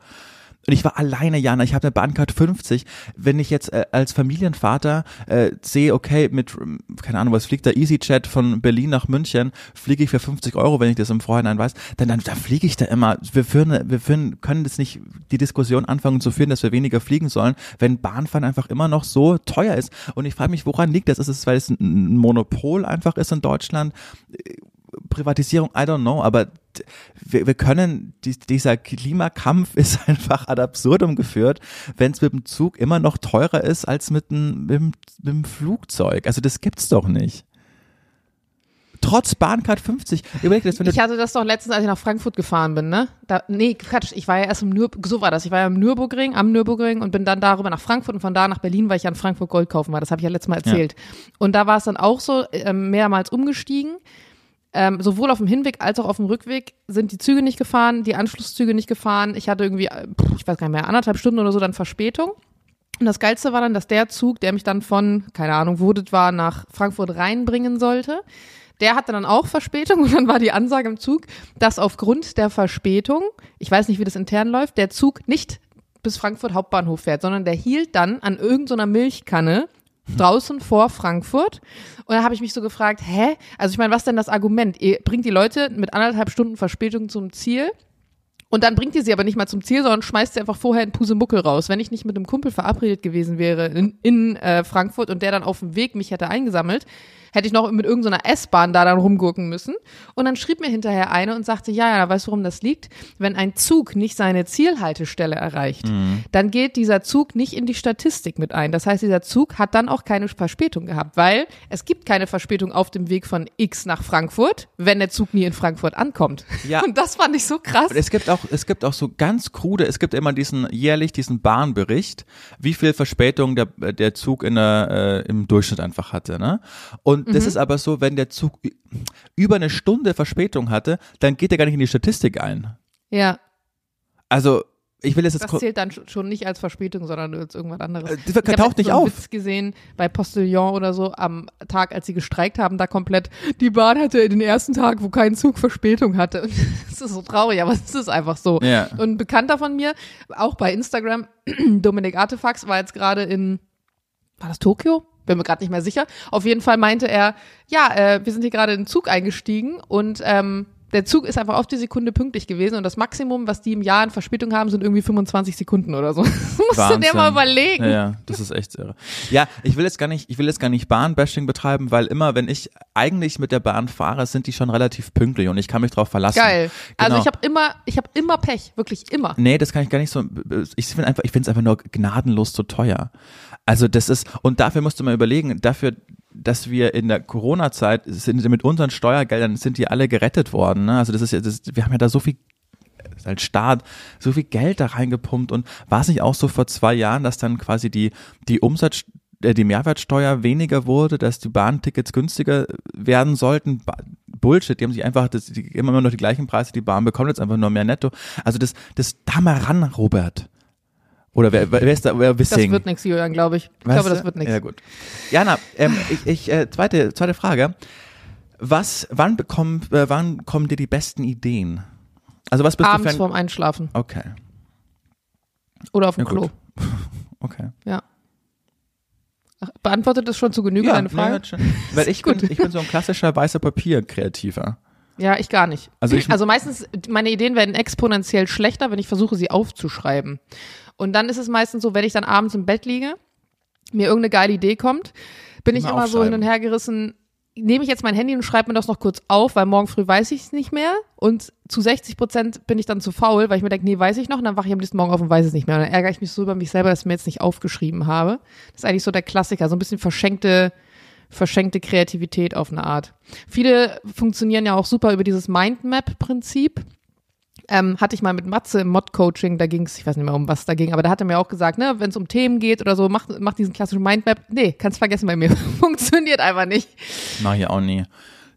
Und ich war alleine, Jana. Ich habe eine Bahncard 50. Wenn ich jetzt äh, als Familienvater äh, sehe, okay, mit, ähm, keine Ahnung, was fliegt da, EasyJet von Berlin nach München, fliege ich für 50 Euro, wenn ich das im Vorhinein weiß, dann, dann, dann fliege ich da immer. Wir führen, wir führen, können das nicht, die Diskussion anfangen zu führen, dass wir weniger fliegen sollen, wenn Bahnfahren einfach immer noch so teuer ist. Und ich frage mich, woran liegt das? Ist es, weil es ein Monopol einfach ist in Deutschland? Privatisierung, I don't know, aber wir, wir können, dies, dieser Klimakampf ist einfach ad absurdum geführt, wenn es mit dem Zug immer noch teurer ist als mit dem, mit, dem, mit dem Flugzeug. Also das gibt's doch nicht. Trotz Bahncard 50. Überleg das, wenn Ich hatte das doch letztens, als ich nach Frankfurt gefahren bin, ne? Da, nee, Quatsch, ich war ja erst im Nürburgring, so war das. Ich war ja im Nürburgring, am Nürburgring und bin dann darüber nach Frankfurt und von da nach Berlin, weil ich ja in Frankfurt Gold kaufen war. Das habe ich ja letztes Mal erzählt. Und da war es dann auch so, ähm, mehrmals umgestiegen. Ähm, sowohl auf dem Hinweg als auch auf dem Rückweg sind die Züge nicht gefahren, die Anschlusszüge nicht gefahren. Ich hatte irgendwie, äh, ich weiß gar nicht mehr, anderthalb Stunden oder so dann Verspätung. Und das Geilste war dann, dass der Zug, der mich dann von, keine Ahnung, wo das war, nach Frankfurt reinbringen sollte, der hatte dann auch Verspätung und dann war die Ansage im Zug, dass aufgrund der Verspätung, ich weiß nicht, wie das intern läuft, der Zug nicht bis Frankfurt Hauptbahnhof fährt, sondern der hielt dann an irgendeiner Milchkanne draußen vor Frankfurt. Und da habe ich mich so gefragt, hä? Also ich meine, was denn das Argument? Ihr bringt die Leute mit anderthalb Stunden Verspätung zum Ziel und dann bringt ihr sie aber nicht mal zum Ziel, sondern schmeißt sie einfach vorher in Pusemuckel raus. Wenn ich nicht mit einem Kumpel verabredet gewesen wäre in, in äh, Frankfurt und der dann auf dem Weg mich hätte eingesammelt, hätte ich noch mit irgendeiner S-Bahn da dann rumgurken müssen. Und dann schrieb mir hinterher eine und sagte, ja, ja, weißt du, warum das liegt? Wenn ein Zug nicht seine Zielhaltestelle erreicht, dann geht dieser Zug nicht in die Statistik mit ein. Das heißt, dieser Zug hat dann auch keine Verspätung gehabt, weil es gibt keine Verspätung auf dem Weg von X nach Frankfurt, wenn der Zug nie in Frankfurt ankommt. Ja. Und das fand ich so krass. Und es gibt auch, es gibt auch so ganz krude, es gibt immer diesen jährlich diesen Bahnbericht, wie viel Verspätung der, der Zug in der, äh, im Durchschnitt einfach hatte, ne? Und Mhm. das ist aber so, wenn der Zug über eine Stunde Verspätung hatte, dann geht er gar nicht in die Statistik ein. Ja, Also, ich will es jetzt, das ko- zählt dann sch- schon nicht als Verspätung, sondern als irgendwas anderes. Äh, das Ich taucht nicht so einen auf. Witz gesehen bei Postillon oder so am Tag, als sie gestreikt haben, da komplett. Die Bahn hatte den ersten Tag, wo kein Zug Verspätung hatte. Und Das ist so traurig, aber es ist einfach so. Ja. Und ein Bekannter von mir, auch bei Instagram, Dominik Artefax, war jetzt gerade in, war das Tokio? Bin mir gerade nicht mehr sicher. Auf jeden Fall meinte er, ja, äh, wir sind hier gerade in den Zug eingestiegen und ähm, der Zug ist einfach auf die Sekunde pünktlich gewesen und das Maximum, was die im Jahr in Verspätung haben, sind irgendwie 25 Sekunden oder so. Das musst Wahnsinn. du dir mal überlegen. Ja, ja, das ist echt irre. Ja, ich will jetzt gar nicht, ich will jetzt gar nicht Bahnbashing betreiben, weil immer, wenn ich eigentlich mit der Bahn fahre, sind die schon relativ pünktlich und ich kann mich drauf verlassen. Geil. Also Genau. ich habe immer, ich habe immer Pech, wirklich immer. Nee, das kann ich gar nicht so. Ich finde einfach, ich finde es einfach nur gnadenlos zu teuer. Also das ist, und dafür musst du mal überlegen, dafür, dass wir in der Corona-Zeit sind mit unseren Steuergeldern sind die alle gerettet worden. Ne? Also das ist ja, das, wir haben ja da so viel als Staat so viel Geld da reingepumpt und war es nicht auch so vor zwei Jahren, dass dann quasi die, die Umsatz, äh, die Mehrwertsteuer weniger wurde, dass die Bahntickets günstiger werden sollten? Bullshit, die haben sich einfach, das, die, immer noch die gleichen Preise, die Bahn bekommt jetzt einfach nur mehr netto. Also das, das, da mal ran, Robert. Oder wer, wer ist da, wer Das Wissing? wird nichts, Julian, glaube ich. Ich Weißt glaube, du? das wird nichts. Ja, gut. Jana, ähm, ich, ich, äh, zweite, zweite Frage. Was, wann bekommen, äh, wann kommen dir die besten Ideen? Also was bist du Abends für ein, vorm Einschlafen Okay, oder auf dem Ja, Klo. gut. okay. Ja. Ach, beantwortet das schon zu Genüge deine nee, Frage? hat schon- weil ich bin, ich bin so ein klassischer weißer Papier-Kreativer. Ja, ich gar nicht. Also ich- also meistens, meine Ideen werden exponentiell schlechter, wenn ich versuche, sie aufzuschreiben. Und dann ist es meistens so, wenn ich dann abends im Bett liege, mir irgendeine geile Idee kommt, bin ich Immer immer so hin und her gerissen, nehme ich jetzt mein Handy und schreibe mir das noch kurz auf, weil morgen früh weiß ich es nicht mehr. Und zu 60 Prozent bin ich dann zu faul, weil ich mir denke, nee, weiß ich noch. Und dann wache ich am nächsten Morgen auf und weiß es nicht mehr. Und dann ärgere ich mich so über mich selber, dass ich mir jetzt nicht aufgeschrieben habe. Das ist eigentlich so der Klassiker, so ein bisschen verschenkte, verschenkte Kreativität auf eine Art. Viele funktionieren ja auch super über dieses Mindmap-Prinzip. Ähm, hatte ich mal mit Matze im Mod-Coaching, da ging es, ich weiß nicht mehr, um was da ging, aber da hat er mir auch gesagt, ne, wenn es um Themen geht oder so, mach, mach diesen klassischen Mindmap. Nee, kannst vergessen bei mir. Funktioniert einfach nicht. Mach ich auch nie.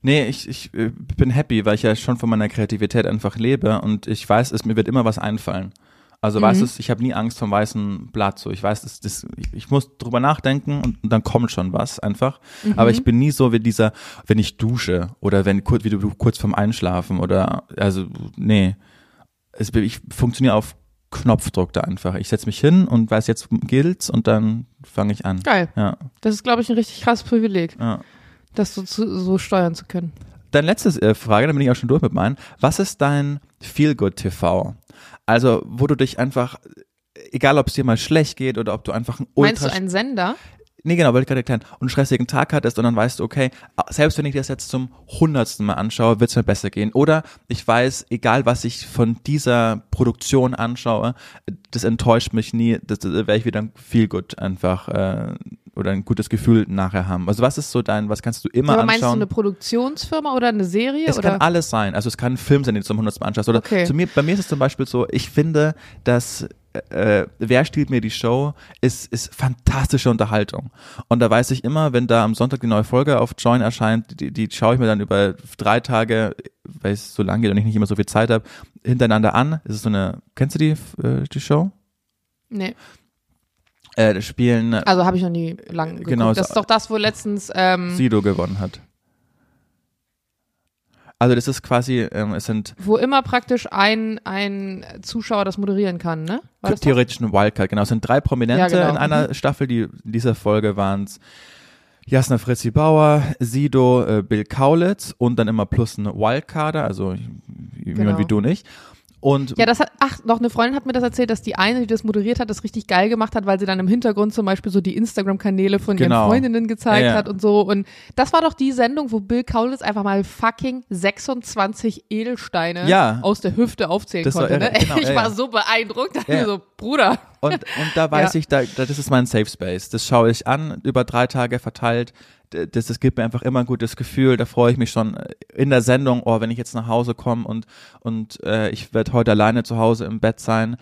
Nee, ich, ich äh, bin happy, weil ich ja schon von meiner Kreativität einfach lebe und ich weiß, es mir wird immer was einfallen. Also weißt du, ich habe nie Angst vom weißen Blatt. So, ich weiß, das, das, ich, ich muss drüber nachdenken und, und dann kommt schon was einfach. Aber ich bin nie so wie dieser, wenn ich dusche oder wenn kurz wie du kurz vorm Einschlafen oder also nee, es, ich funktioniere auf Knopfdruck da einfach. Ich setze mich hin und weiß jetzt gilt's und dann fange ich an. Geil. Ja, Das ist, glaube ich, ein richtig krasses Privileg, ja. das so, zu, so steuern zu können. Deine letzte äh, Frage, dann bin ich auch schon durch mit meinen. Was ist dein Feel-Good TV? Also, wo du dich einfach, egal ob es dir mal schlecht geht oder ob du einfach ein Meinst ultra du einen Sender? Nee, genau, wollte ich gerade erklären, und einen stressigen Tag hattest und dann weißt du, okay, selbst wenn ich das jetzt zum hundertsten Mal anschaue, wird es mir besser gehen. Oder ich weiß, egal was ich von dieser Produktion anschaue, das enttäuscht mich nie, das, das werde ich wieder feel good einfach äh, oder ein gutes Gefühl nachher haben. Also was ist so dein, was kannst du immer Aber meinst du anschauen? eine Produktionsfirma oder eine Serie? Es oder? kann alles sein. Also es kann ein Film sein, den du zum hundertsten Mal anschaust. Oder Okay. zu mir, bei mir ist es zum Beispiel so, ich finde, dass äh, Wer stiehlt mir die Show ist, ist fantastische Unterhaltung. Und da weiß ich immer, wenn da am Sonntag die neue Folge auf Join erscheint, die, die schaue ich mir dann über drei Tage, weil es so lang geht und ich nicht immer so viel Zeit habe, hintereinander an. Es ist so eine, kennst du die, äh, die Show? Nee, Äh, spielen äh, also habe ich noch nie lang geguckt. Genau, das ist doch das, wo letztens ähm, Sido gewonnen hat. Also das ist quasi, ähm, es sind wo immer praktisch ein, ein Zuschauer das moderieren kann, ne? War theoretisch ein Wildcard, genau. Es sind drei Prominente Ja, genau. in einer Staffel, die in dieser Folge waren es Jasna Fritzi Bauer, Sido, äh, Bill Kaulitz und dann immer plus ein Wildcarder, also jemand Genau. wie du nicht. Und Ja, das hat, ach, noch eine Freundin hat mir das erzählt, dass die eine, die das moderiert hat, das richtig geil gemacht hat, weil sie dann im Hintergrund zum Beispiel so die Instagram-Kanäle von Genau. ihren Freundinnen gezeigt Ja, ja. hat und so. Und das war doch die Sendung, wo Bill Kaulitz einfach mal fucking 26 Edelsteine Ja. aus der Hüfte aufzählen Das war konnte. irre, Ne? genau, ich war so beeindruckt, Ja. so, Bruder. Und, und da weiß Ja. ich, da, da, das ist mein Safe Space. Das schaue ich an, über drei Tage verteilt. Das, das gibt mir einfach immer ein gutes Gefühl. Da freue ich mich schon äh, in der Sendung, oh, wenn ich jetzt nach Hause komme und, und äh, ich werde heute alleine zu Hause im Bett sein,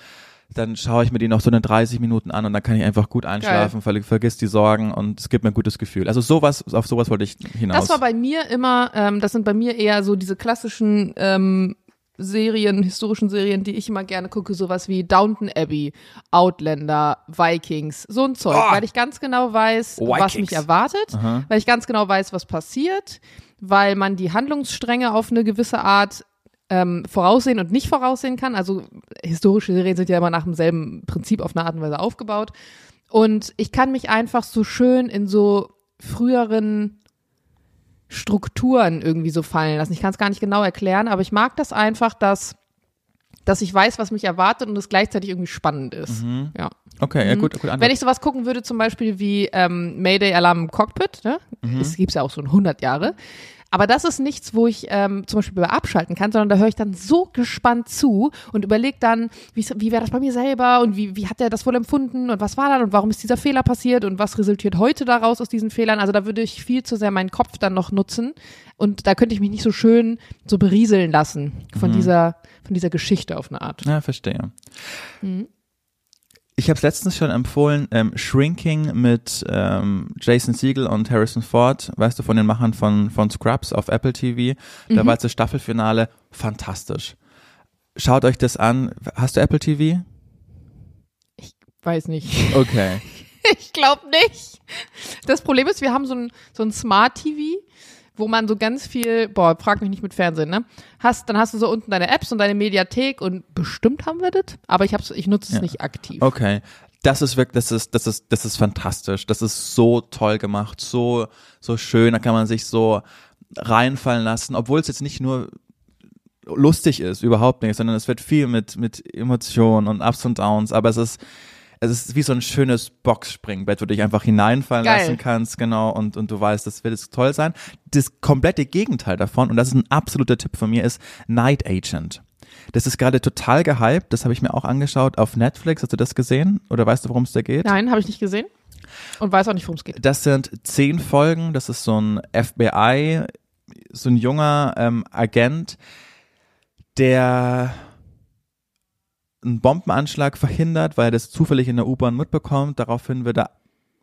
dann schaue ich mir die noch so eine 30 Minuten an und dann kann ich einfach gut einschlafen, ver vergiss die Sorgen und es gibt mir ein gutes Gefühl. Also sowas, auf sowas wollte ich hinaus. Das war bei mir immer, ähm, das sind bei mir eher so diese klassischen ähm, Serien, historischen Serien, die ich immer gerne gucke, sowas wie Downton Abbey, Outlander, Vikings, so ein Zeug, Oh. weil ich ganz genau weiß, was Vikings. mich erwartet, Aha. weil ich ganz genau weiß, was passiert, weil man die Handlungsstränge auf eine gewisse Art ähm, voraussehen und nicht voraussehen kann. Also historische Serien sind ja immer nach demselben Prinzip auf eine Art und Weise aufgebaut. Und ich kann mich einfach so schön in so früheren Strukturen irgendwie so fallen lassen. Ich kann es gar nicht genau erklären, aber ich mag das einfach, dass dass ich weiß, was mich erwartet und es gleichzeitig irgendwie spannend ist. Mhm. Ja. Okay, ja, Mhm. gut, gut. Antwort. Wenn ich sowas gucken würde, zum Beispiel wie ähm, Mayday Alarm im Cockpit, ne? Mhm. Es gibt's ja auch schon 100 Jahre. Aber das ist nichts, wo ich ähm, zum Beispiel bei abschalten kann, sondern da höre ich dann so gespannt zu und überlege dann, wie, wie wäre das bei mir selber und wie, wie hat er das wohl empfunden und was war dann und warum ist dieser Fehler passiert und was resultiert heute daraus aus diesen Fehlern. Also da würde ich viel zu sehr meinen Kopf dann noch nutzen und da könnte ich mich nicht so schön so berieseln lassen von dieser von dieser Geschichte auf eine Art. Ja, verstehe. Mhm. Ich habe es letztens schon empfohlen, ähm, Shrinking mit ähm, Jason Siegel und Harrison Ford, weißt du, von den Machern von, von Scrubs auf Apple TV. Da Mhm. war jetzt das Staffelfinale fantastisch. Schaut euch das an. Hast du Apple TV? Weiß nicht. Okay. Ich glaube nicht. Das Problem ist, wir haben so ein, so ein Smart TV, wo man so ganz viel, boah, frag mich nicht mit Fernsehen, ne? Hast, dann hast du so unten deine Apps und deine Mediathek und bestimmt haben wir das, aber ich hab's, ich nutze es Ja. nicht aktiv. Okay. Das ist wirklich, das ist, das ist, das ist fantastisch. Das ist so toll gemacht, so, so schön. Da kann man sich so reinfallen lassen, obwohl es jetzt nicht nur lustig ist, überhaupt nicht, sondern es wird viel mit, mit Emotionen und Ups und Downs, aber es ist, es ist wie so ein schönes Boxspringbett, wo du dich einfach hineinfallen Geil. lassen kannst, genau, und, und du weißt, das wird jetzt toll sein. Das komplette Gegenteil davon, und das ist ein absoluter Tipp von mir, ist Night Agent. Das ist gerade total gehypt, das habe ich mir auch angeschaut auf Netflix. Hast du das gesehen? Oder weißt du, worum es da geht? Nein, habe ich nicht gesehen und weiß auch nicht, worum es geht. Das sind zehn Folgen, das ist so ein FBI, so ein junger ähm, Agent, der einen Bombenanschlag verhindert, weil er das zufällig in der U-Bahn mitbekommt. Daraufhin wird er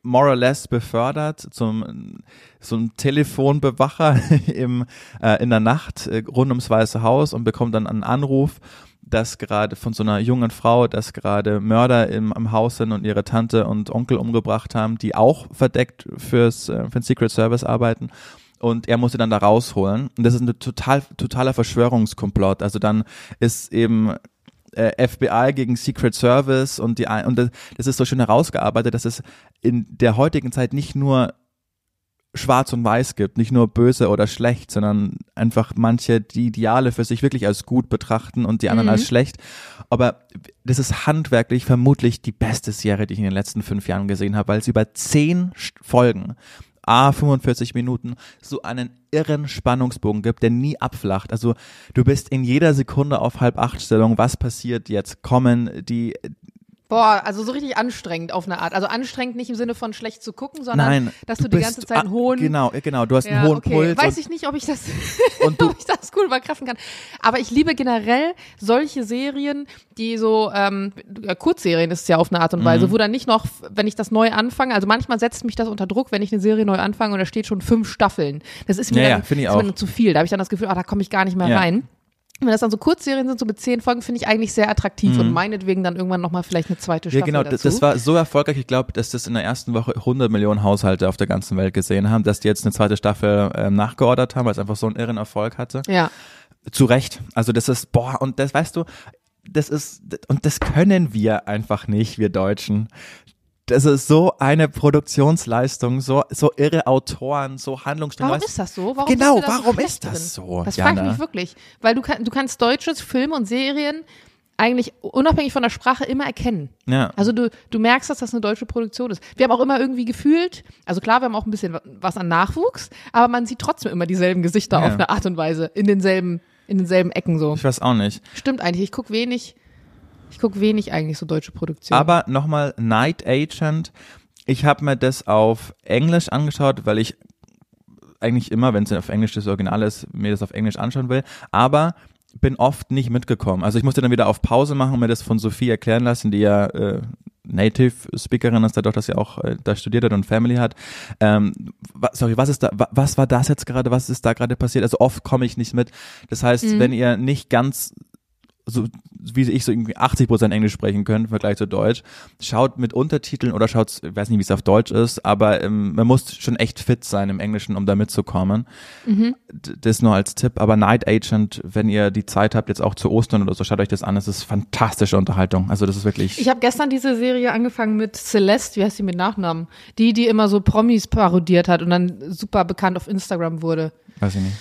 more or less befördert zum so ein Telefonbewacher im, äh, in der Nacht äh, rund ums Weiße Haus und bekommt dann einen Anruf, dass gerade von so einer jungen Frau, dass gerade Mörder im, im Haus sind und ihre Tante und Onkel umgebracht haben, die auch verdeckt fürs äh, für den Secret Service arbeiten und er musste dann da rausholen. Und das ist ein total, totaler Verschwörungskomplott. Also dann ist eben äh, FBI gegen Secret Service und die und das, ist so schön herausgearbeitet, dass es in der heutigen Zeit nicht nur schwarz und weiß gibt, nicht nur böse oder schlecht, sondern einfach manche die Ideale für sich wirklich als gut betrachten und die anderen Mhm. als schlecht. Aber das ist handwerklich vermutlich die beste Serie, die ich in den letzten fünf Jahren gesehen habe, weil es über zehn Folgen A 45 Minuten so einen irren Spannungsbogen gibt, der nie abflacht. Also du bist in jeder Sekunde auf halb acht Stellung, was passiert jetzt? Kommen die Boah, also so richtig anstrengend auf eine Art. Also anstrengend nicht im Sinne von schlecht zu gucken, sondern Nein, dass du, du die bist- ganze Zeit einen hohen Genau, genau, du hast Ja, einen hohen okay. Puls Weiß ich nicht, ob ich das, und ob ich das gut überkraften kann. Aber ich liebe generell solche Serien, die so, ähm, ja, Kurzserien ist es ja auf eine Art und Weise, Mhm. wo dann nicht noch, wenn ich das neu anfange, also manchmal setzt mich das unter Druck, wenn ich eine Serie neu anfange und da steht schon fünf Staffeln. Das ist mir Ja, ja, dann, ich ist mir zu viel. Da habe ich dann das Gefühl, ah, da komme ich gar nicht mehr Ja. rein. Wenn das dann so Kurzserien sind, so mit zehn Folgen, finde ich eigentlich sehr attraktiv und meinetwegen dann irgendwann nochmal vielleicht eine zweite Mhm. Ja, Staffel genau, dazu. das, war so erfolgreich. Ich glaube, dass das in der ersten Woche 100 Millionen Haushalte auf der ganzen Welt gesehen haben, dass die jetzt eine zweite Staffel ähm, nachgeordert haben, weil es einfach so einen irren Erfolg hatte. ja. Zu Recht. Also das ist, boah, und das weißt du, das ist, und das können wir einfach nicht, wir Deutschen. Das ist so eine Produktionsleistung, so, so irre Autoren, so Handlungsstränge. Warum weißt- ist das so? Warum Genau, da so warum schlecht ist das drin? so, Das frage ich mich wirklich. Weil du, kann, du kannst deutsches Film und Serien eigentlich unabhängig von der Sprache immer erkennen. Ja. Also du, du merkst, dass das eine deutsche Produktion ist. Wir haben auch immer irgendwie gefühlt, also klar, wir haben auch ein bisschen was an Nachwuchs, aber man sieht trotzdem immer dieselben Gesichter Ja. auf eine Art und Weise, in denselben, in denselben Ecken so. Ich weiß auch nicht. Stimmt eigentlich, ich guck wenig, ich guck wenig eigentlich so deutsche Produktionen. Aber nochmal, Night Agent. Ich habe mir das auf Englisch angeschaut, weil ich eigentlich immer, wenn es auf Englisch das Original ist, mir das auf Englisch anschauen will. Aber bin oft nicht mitgekommen. Also ich musste dann wieder auf Pause machen und mir das von Sophie erklären lassen, die ja äh, Native Speakerin ist, dadurch, dass sie auch äh, da studiert hat und Family hat. Ähm, wa- sorry, was ist da, wa- was war das jetzt gerade, was ist da gerade passiert? Also oft komme ich nicht mit. Das heißt, Mhm. wenn ihr nicht ganz so wie ich so irgendwie 80 Prozent Englisch sprechen können im Vergleich zu Deutsch, schaut mit Untertiteln oder schaut, ich weiß nicht, wie es auf Deutsch ist, aber ähm, man muss schon echt fit sein im Englischen, um da mitzukommen. Mhm. Das nur als Tipp. Aber Night Agent, wenn ihr die Zeit habt, jetzt auch zu Ostern oder so, schaut euch das an. Es ist fantastische Unterhaltung. Also das ist wirklich. Ich habe gestern diese Serie angefangen mit Celeste, wie heißt sie mit Nachnamen? Die, die immer so Promis parodiert hat und dann super bekannt auf Instagram wurde. Weiß ich nicht.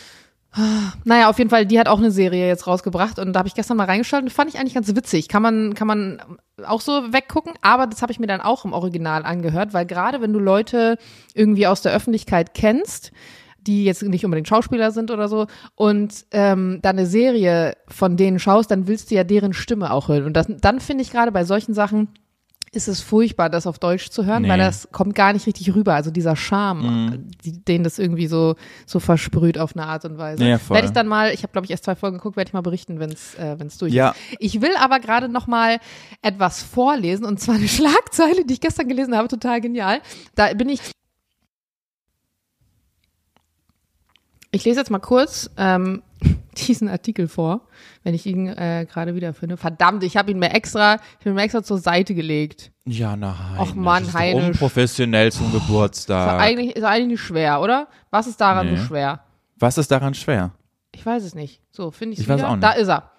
Naja, auf jeden Fall, die hat auch eine Serie jetzt rausgebracht und da habe ich gestern mal reingeschaltet und fand ich eigentlich ganz witzig. Kann man, kann man auch so weggucken, aber das habe ich mir dann auch im Original angehört, weil gerade wenn du Leute irgendwie aus der Öffentlichkeit kennst, die jetzt nicht unbedingt Schauspieler sind oder so, und ähm, dann eine Serie von denen schaust, dann willst du ja deren Stimme auch hören. Und das, dann finde ich gerade bei solchen Sachen, ist es furchtbar, das auf Deutsch zu hören, nee. weil das kommt gar nicht richtig rüber. Also dieser Charme, die, den das irgendwie so so versprüht auf eine Art und Weise. Ja, werde ich dann mal, ich habe glaube ich erst zwei Folgen geguckt, werde ich mal berichten, wenn es äh, wenn's durch ja. ist. Ich will aber gerade noch mal etwas vorlesen und zwar eine Schlagzeile, die ich gestern gelesen habe, total genial. Da bin ich Ich lese jetzt mal kurz ähm, diesen Artikel vor, wenn ich ihn äh, gerade wieder finde. Verdammt, ich habe ihn mir extra, ich habe ihn mir extra zur Seite gelegt. Ja, nein. Och Mann, Heine. Unprofessionell zum Geburtstag. Ist eigentlich, ist eigentlich nicht schwer, oder? Was ist daran nee. so schwer? Was ist daran schwer? Ich weiß es nicht. So, finde ich Ich weiß auch nicht. Da ist er.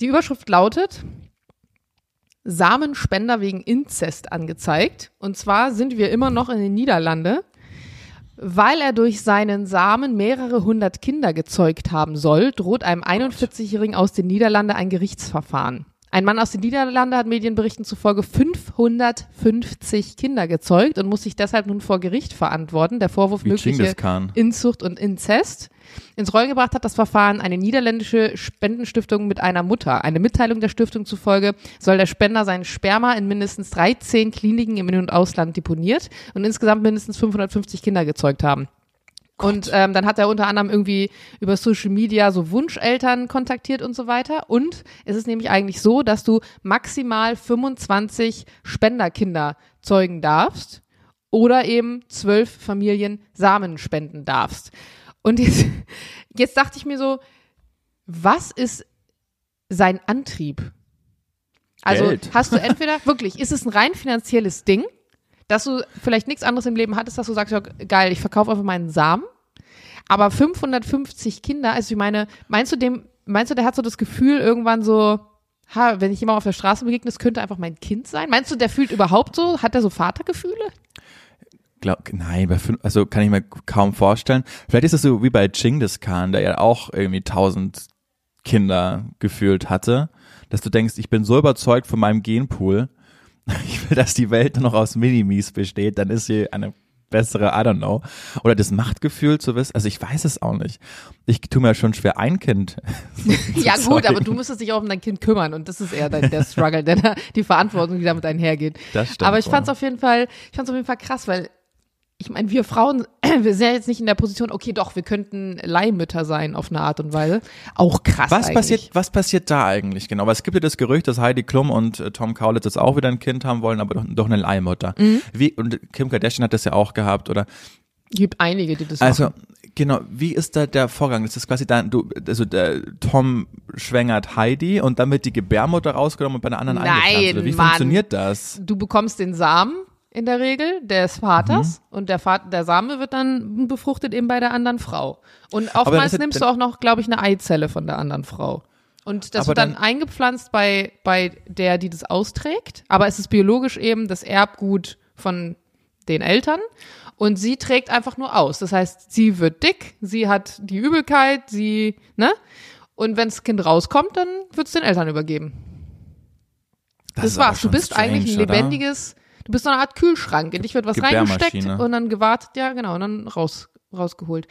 Die Überschrift lautet Samenspender wegen Inzest angezeigt. Und zwar sind wir immer noch in den Niederlanden weil er durch seinen Samen mehrere hundert Kinder gezeugt haben soll, droht einem 41-Jährigen aus den Niederlanden ein Gerichtsverfahren. Ein Mann aus den Niederlanden hat Medienberichten zufolge 550 Kinder gezeugt und muss sich deshalb nun vor Gericht verantworten. Der Vorwurf Wie mögliche Inzucht und Inzest. Ins Rollen gebracht hat das Verfahren eine niederländische Spendenstiftung mit einer Mutter. Eine Mitteilung der Stiftung zufolge soll der Spender sein Sperma in mindestens 13 Kliniken im In- und Ausland deponiert und insgesamt mindestens 550 Kinder gezeugt haben. Und ähm, dann hat er unter anderem irgendwie über Social Media so Wunscheltern kontaktiert und so weiter. Und es ist nämlich eigentlich so, dass du maximal 25 Spenderkinder zeugen darfst oder eben zwölf Familien Samen spenden darfst. Und jetzt, jetzt dachte ich mir so, was ist sein Antrieb? Also Geld. hast du entweder wirklich, ist es ein rein finanzielles Ding? dass du vielleicht nichts anderes im Leben hattest, dass du sagst, ja, geil, ich verkaufe einfach meinen Samen. Aber 550 Kinder, also ich meine, meinst du dem, meinst du, der hat so das Gefühl irgendwann so, ha, wenn ich jemand auf der Straße begegne, das könnte einfach mein Kind sein? Meinst du, der fühlt überhaupt so, hat er so Vatergefühle? Glaub, nein, bei fünf, also kann ich mir kaum vorstellen. Vielleicht ist es so wie bei Genghis Khan, der ja auch irgendwie tausend Kinder gefühlt hatte, dass du denkst, ich bin so überzeugt von meinem Genpool, ich will, dass die Welt nur noch aus Minimis besteht, dann ist sie eine bessere, I don't know. Oder das Machtgefühl zu wissen, also ich weiß es auch nicht. Ich tue mir schon schwer, ein Kind. ja gut, aber du müsstest dich auch um dein Kind kümmern und das ist eher dein, der Struggle, der, die Verantwortung, die damit einhergeht. Das stimmt. Aber ich fand es auf jeden Fall, ich fand es auf jeden Fall krass, weil ich meine, wir Frauen, wir sind ja jetzt nicht in der Position, okay, doch, wir könnten Leihmütter sein auf eine Art und Weise. Auch krass. Was eigentlich. passiert, was passiert da eigentlich genau? Weil es gibt ja das Gerücht, dass Heidi Klum und äh, Tom Kaulitz jetzt auch wieder ein Kind haben wollen, aber doch, doch eine Leihmutter. Mhm. Wie, und Kim Kardashian hat das ja auch gehabt, oder? Gibt einige, die das also, machen. Genau, wie ist da der Vorgang? Das ist quasi dann, du, also der Tom schwängert Heidi und dann wird die Gebärmutter rausgenommen und bei einer anderen Nein, eingepflanzt. Oder wie Mann. funktioniert das? Du bekommst den Samen in der Regel des Vaters mhm. und der Vater, der Same wird dann befruchtet eben bei der anderen Frau. Und oftmals nimmst du auch noch, glaube ich, eine Eizelle von der anderen Frau. Und das wird dann, dann, eingepflanzt bei, bei der, die das austrägt. Aber es ist biologisch eben das Erbgut von den Eltern. Und sie trägt einfach nur aus. Das heißt, sie wird dick, sie hat die Übelkeit, sie, ne? Und wenn das Kind rauskommt, dann wird es den Eltern übergeben. Das, das war's. Du bist strange, eigentlich ein lebendiges, Du bist so eine Art Kühlschrank. In dich wird was reingesteckt und dann gewartet, ja, genau, und dann raus, rausgeholt.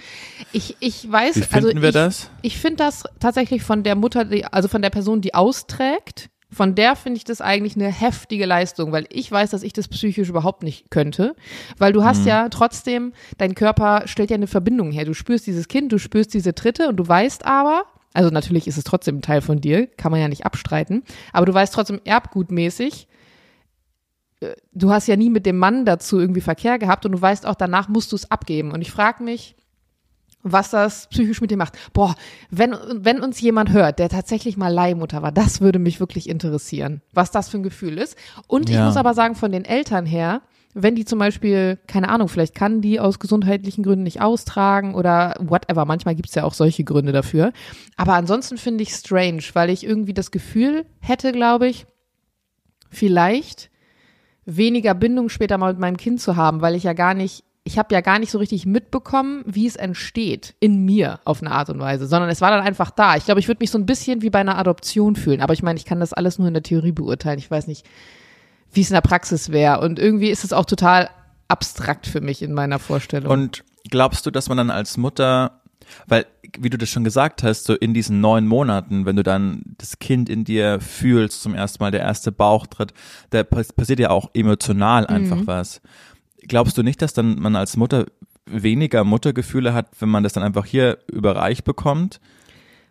Ich, ich weiß, Wie finden also wir ich, das? Ich finde das tatsächlich von der Mutter, die, also von der Person, die austrägt, von der finde ich das eigentlich eine heftige Leistung, weil ich weiß, dass ich das psychisch überhaupt nicht könnte, weil du hast mhm. ja trotzdem, dein Körper stellt ja eine Verbindung her. Du spürst dieses Kind, du spürst diese Tritte und du weißt aber, also natürlich ist es trotzdem ein Teil von dir, kann man ja nicht abstreiten, aber du weißt trotzdem erbgutmäßig, du hast ja nie mit dem Mann dazu irgendwie Verkehr gehabt und du weißt auch, danach musst du es abgeben. Und ich frage mich, was das psychisch mit dir macht. Boah, wenn, wenn uns jemand hört, der tatsächlich mal Leihmutter war, das würde mich wirklich interessieren, was das für ein Gefühl ist. Und ich Ja. muss aber sagen, von den Eltern her, wenn die zum Beispiel, keine Ahnung, vielleicht kann die aus gesundheitlichen Gründen nicht austragen oder whatever, manchmal gibt's ja auch solche Gründe dafür. Aber ansonsten finde ich strange, weil ich irgendwie das Gefühl hätte, glaube ich, vielleicht weniger Bindung später mal mit meinem Kind zu haben, weil ich ja gar nicht, ich habe ja gar nicht so richtig mitbekommen, wie es entsteht in mir auf eine Art und Weise, sondern es war dann einfach da. Ich glaube, ich würde mich so ein bisschen wie bei einer Adoption fühlen, aber ich meine, ich kann das alles nur in der Theorie beurteilen. Ich weiß nicht, wie es in der Praxis wäre und irgendwie ist es auch total abstrakt für mich in meiner Vorstellung. Und glaubst du, dass man dann als Mutter, weil, wie du das schon gesagt hast, so in diesen neun Monaten, wenn du dann das Kind in dir fühlst, zum ersten Mal der erste Bauchtritt, da pass- passiert ja auch emotional einfach Mhm. was. Glaubst du nicht, dass dann man als Mutter weniger Muttergefühle hat, wenn man das dann einfach hier überreicht bekommt?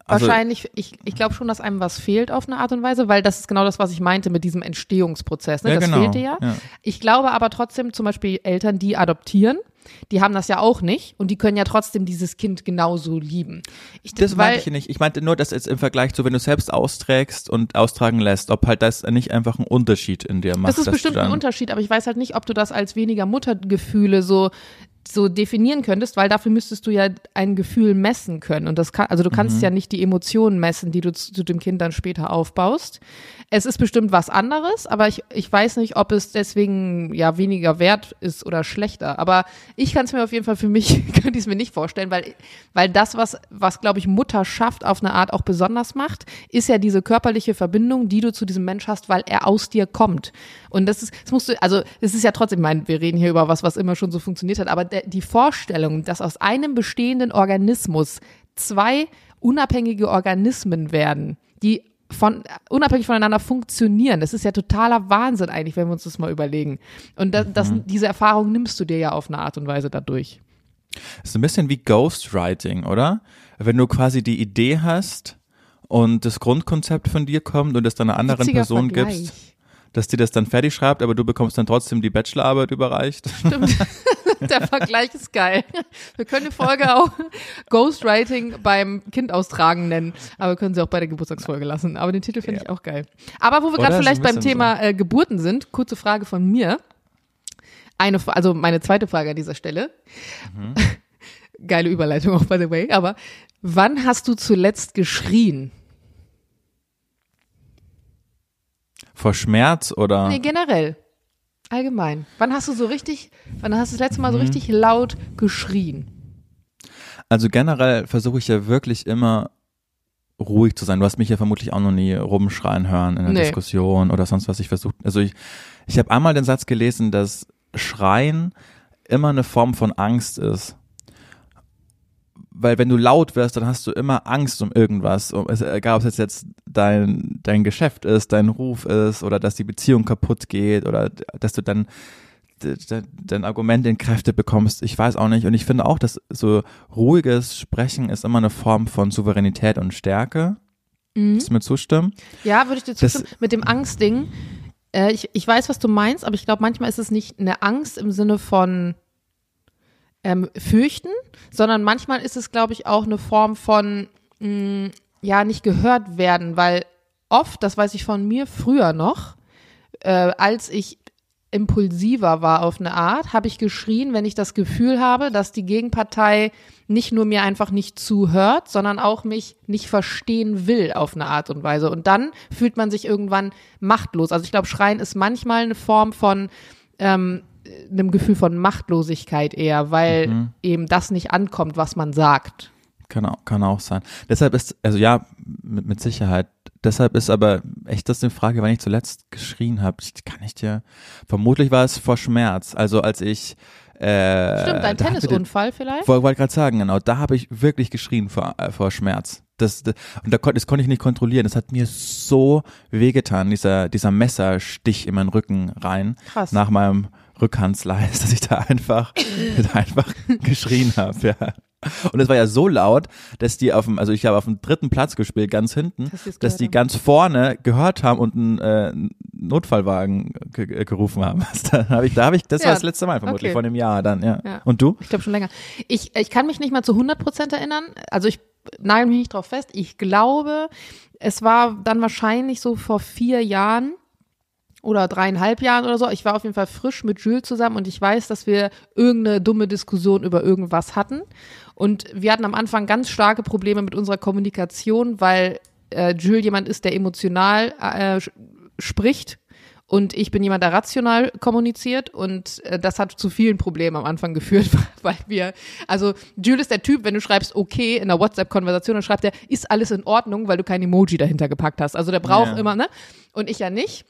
Also- Wahrscheinlich, ich, ich glaube schon, dass einem was fehlt auf eine Art und Weise, weil das ist genau das, was ich meinte mit diesem Entstehungsprozess. Ne? Ja, das genau. fehlte ja. Ja. Ich glaube aber trotzdem, zum Beispiel Eltern, die adoptieren, die haben das ja auch nicht und die können ja trotzdem dieses Kind genauso lieben. Ich, Das weil, meinte ich nicht. Ich meinte nur, dass jetzt im Vergleich zu, wenn du selbst austrägst und austragen lässt, ob halt das nicht einfach einen Unterschied in dir macht. Das ist bestimmt ein Unterschied, aber ich weiß halt nicht, ob du das als weniger Muttergefühle so so definieren könntest, weil dafür müsstest du ja ein Gefühl messen können und das kann also du kannst Mhm. ja nicht die Emotionen messen, die du zu, zu dem Kind dann später aufbaust. Es ist bestimmt was anderes, aber ich ich weiß nicht, ob es deswegen ja weniger wert ist oder schlechter, aber ich kann es mir auf jeden Fall für mich könnte ich es mir nicht vorstellen, weil weil das was was glaube ich Mutterschaft auf eine Art auch besonders macht, ist ja diese körperliche Verbindung, die du zu diesem Mensch hast, weil er aus dir kommt. Und das ist, das musst du, also es ist ja trotzdem, ich meine, wir reden hier über was, was immer schon so funktioniert hat, aber der, die Vorstellung, dass aus einem bestehenden Organismus zwei unabhängige Organismen werden, die von unabhängig voneinander funktionieren. Das ist ja totaler Wahnsinn eigentlich, wenn wir uns das mal überlegen. Und das, das, diese Erfahrung nimmst du dir ja auf eine Art und Weise dadurch. ist ein bisschen wie Ghostwriting, oder? Wenn du quasi die Idee hast und das Grundkonzept von dir kommt und es dann einer anderen Witziger Person Vergleich. gibst, dass die das dann fertig schreibt, aber du bekommst dann trotzdem die Bachelorarbeit überreicht. Stimmt. Der Vergleich ist geil. Wir können die Folge auch Ghostwriting beim Kind austragen nennen, aber wir können sie auch bei der Geburtstagsfolge lassen. Aber den Titel finde ich auch geil. Aber wo wir gerade vielleicht beim Thema äh, Geburten sind, kurze Frage von mir. Eine, also meine zweite Frage an dieser Stelle. Geile Überleitung auch, by the way. Aber wann hast du zuletzt geschrien? Vor Schmerz oder? Nee, generell. Allgemein. Wann hast du so richtig, wann hast du das letzte Mal so Mhm. richtig laut geschrien? Also generell versuche ich ja wirklich immer ruhig zu sein. Du hast mich ja vermutlich auch noch nie rumschreien hören in der Nee. Diskussion oder sonst was. Ich versuche, also ich, ich habe einmal den Satz gelesen, dass Schreien immer eine Form von Angst ist. Weil wenn du laut wirst, dann hast du immer Angst um irgendwas. Um, es, egal, ob es jetzt dein, dein Geschäft ist, dein Ruf ist oder dass die Beziehung kaputt geht oder dass du dann de- de- dein Argument in Kräfte bekommst. Ich weiß auch nicht. Und ich finde auch, dass so ruhiges Sprechen ist immer eine Form von Souveränität und Stärke. Mhm. Willst du mir zustimmen? Ja, würde ich dir Das- zustimmen. Mit dem Angstding, äh, ich, ich weiß, was du meinst, aber ich glaube, manchmal ist es nicht eine Angst im Sinne von ähm, fürchten, sondern manchmal ist es, glaube ich, auch eine Form von, mh, ja, nicht gehört werden, weil oft, das weiß ich von mir früher noch, äh, als ich impulsiver war auf eine Art, habe ich geschrien, wenn ich das Gefühl habe, dass die Gegenpartei nicht nur mir einfach nicht zuhört, sondern auch mich nicht verstehen will auf eine Art und Weise. Und dann fühlt man sich irgendwann machtlos. Also ich glaube, Schreien ist manchmal eine Form von ähm, einem Gefühl von Machtlosigkeit eher, weil eben das nicht ankommt, was man sagt. Kann auch, kann auch sein. Deshalb ist, also ja, mit, mit Sicherheit. Deshalb ist aber echt das eine Frage, wann ich zuletzt geschrien habe. Ich kann nicht dir. Vermutlich war es vor Schmerz. Also als ich. Äh, Stimmt, dein Tennisunfall vielleicht? Wollte wollte gerade sagen, genau. Da habe ich wirklich geschrien vor, äh, vor Schmerz. Das, das, und da kon, das konnte ich nicht kontrollieren. Das hat mir so wehgetan, dieser, dieser Messerstich in meinen Rücken rein. Krass. Nach meinem Rückhandsleis, dass ich da einfach, da einfach geschrien habe, ja. Und es war ja so laut, dass die auf dem, also ich habe auf dem dritten Platz gespielt, ganz hinten, Dass die's dass die haben. ganz vorne gehört haben und ein, äh, Notfallwagen ge gerufen haben. Da habe ich, da habe ich, das Ja, war das letzte Mal vermutlich okay. vor einem Jahr dann, ja. Ja. Und du? Ich glaube schon länger. Ich, ich kann mich nicht mal zu 100 Prozent erinnern. Also ich nagel mich nicht drauf fest. Ich glaube, es war dann wahrscheinlich so vor vier Jahren oder dreieinhalb Jahren oder so. Ich war auf jeden Fall frisch mit Jules zusammen und ich weiß, dass wir irgendeine dumme Diskussion über irgendwas hatten. Und wir hatten am Anfang ganz starke Probleme mit unserer Kommunikation, weil äh, Jules jemand ist, der emotional äh, spricht und ich bin jemand, der rational kommuniziert und äh, das hat zu vielen Problemen am Anfang geführt, weil wir, also Jules ist der Typ, wenn du schreibst okay in einer WhatsApp-Konversation, dann schreibt er, ist alles in Ordnung, weil du kein Emoji dahinter gepackt hast. Also der braucht Ja. immer, ne? Und ich ja nicht.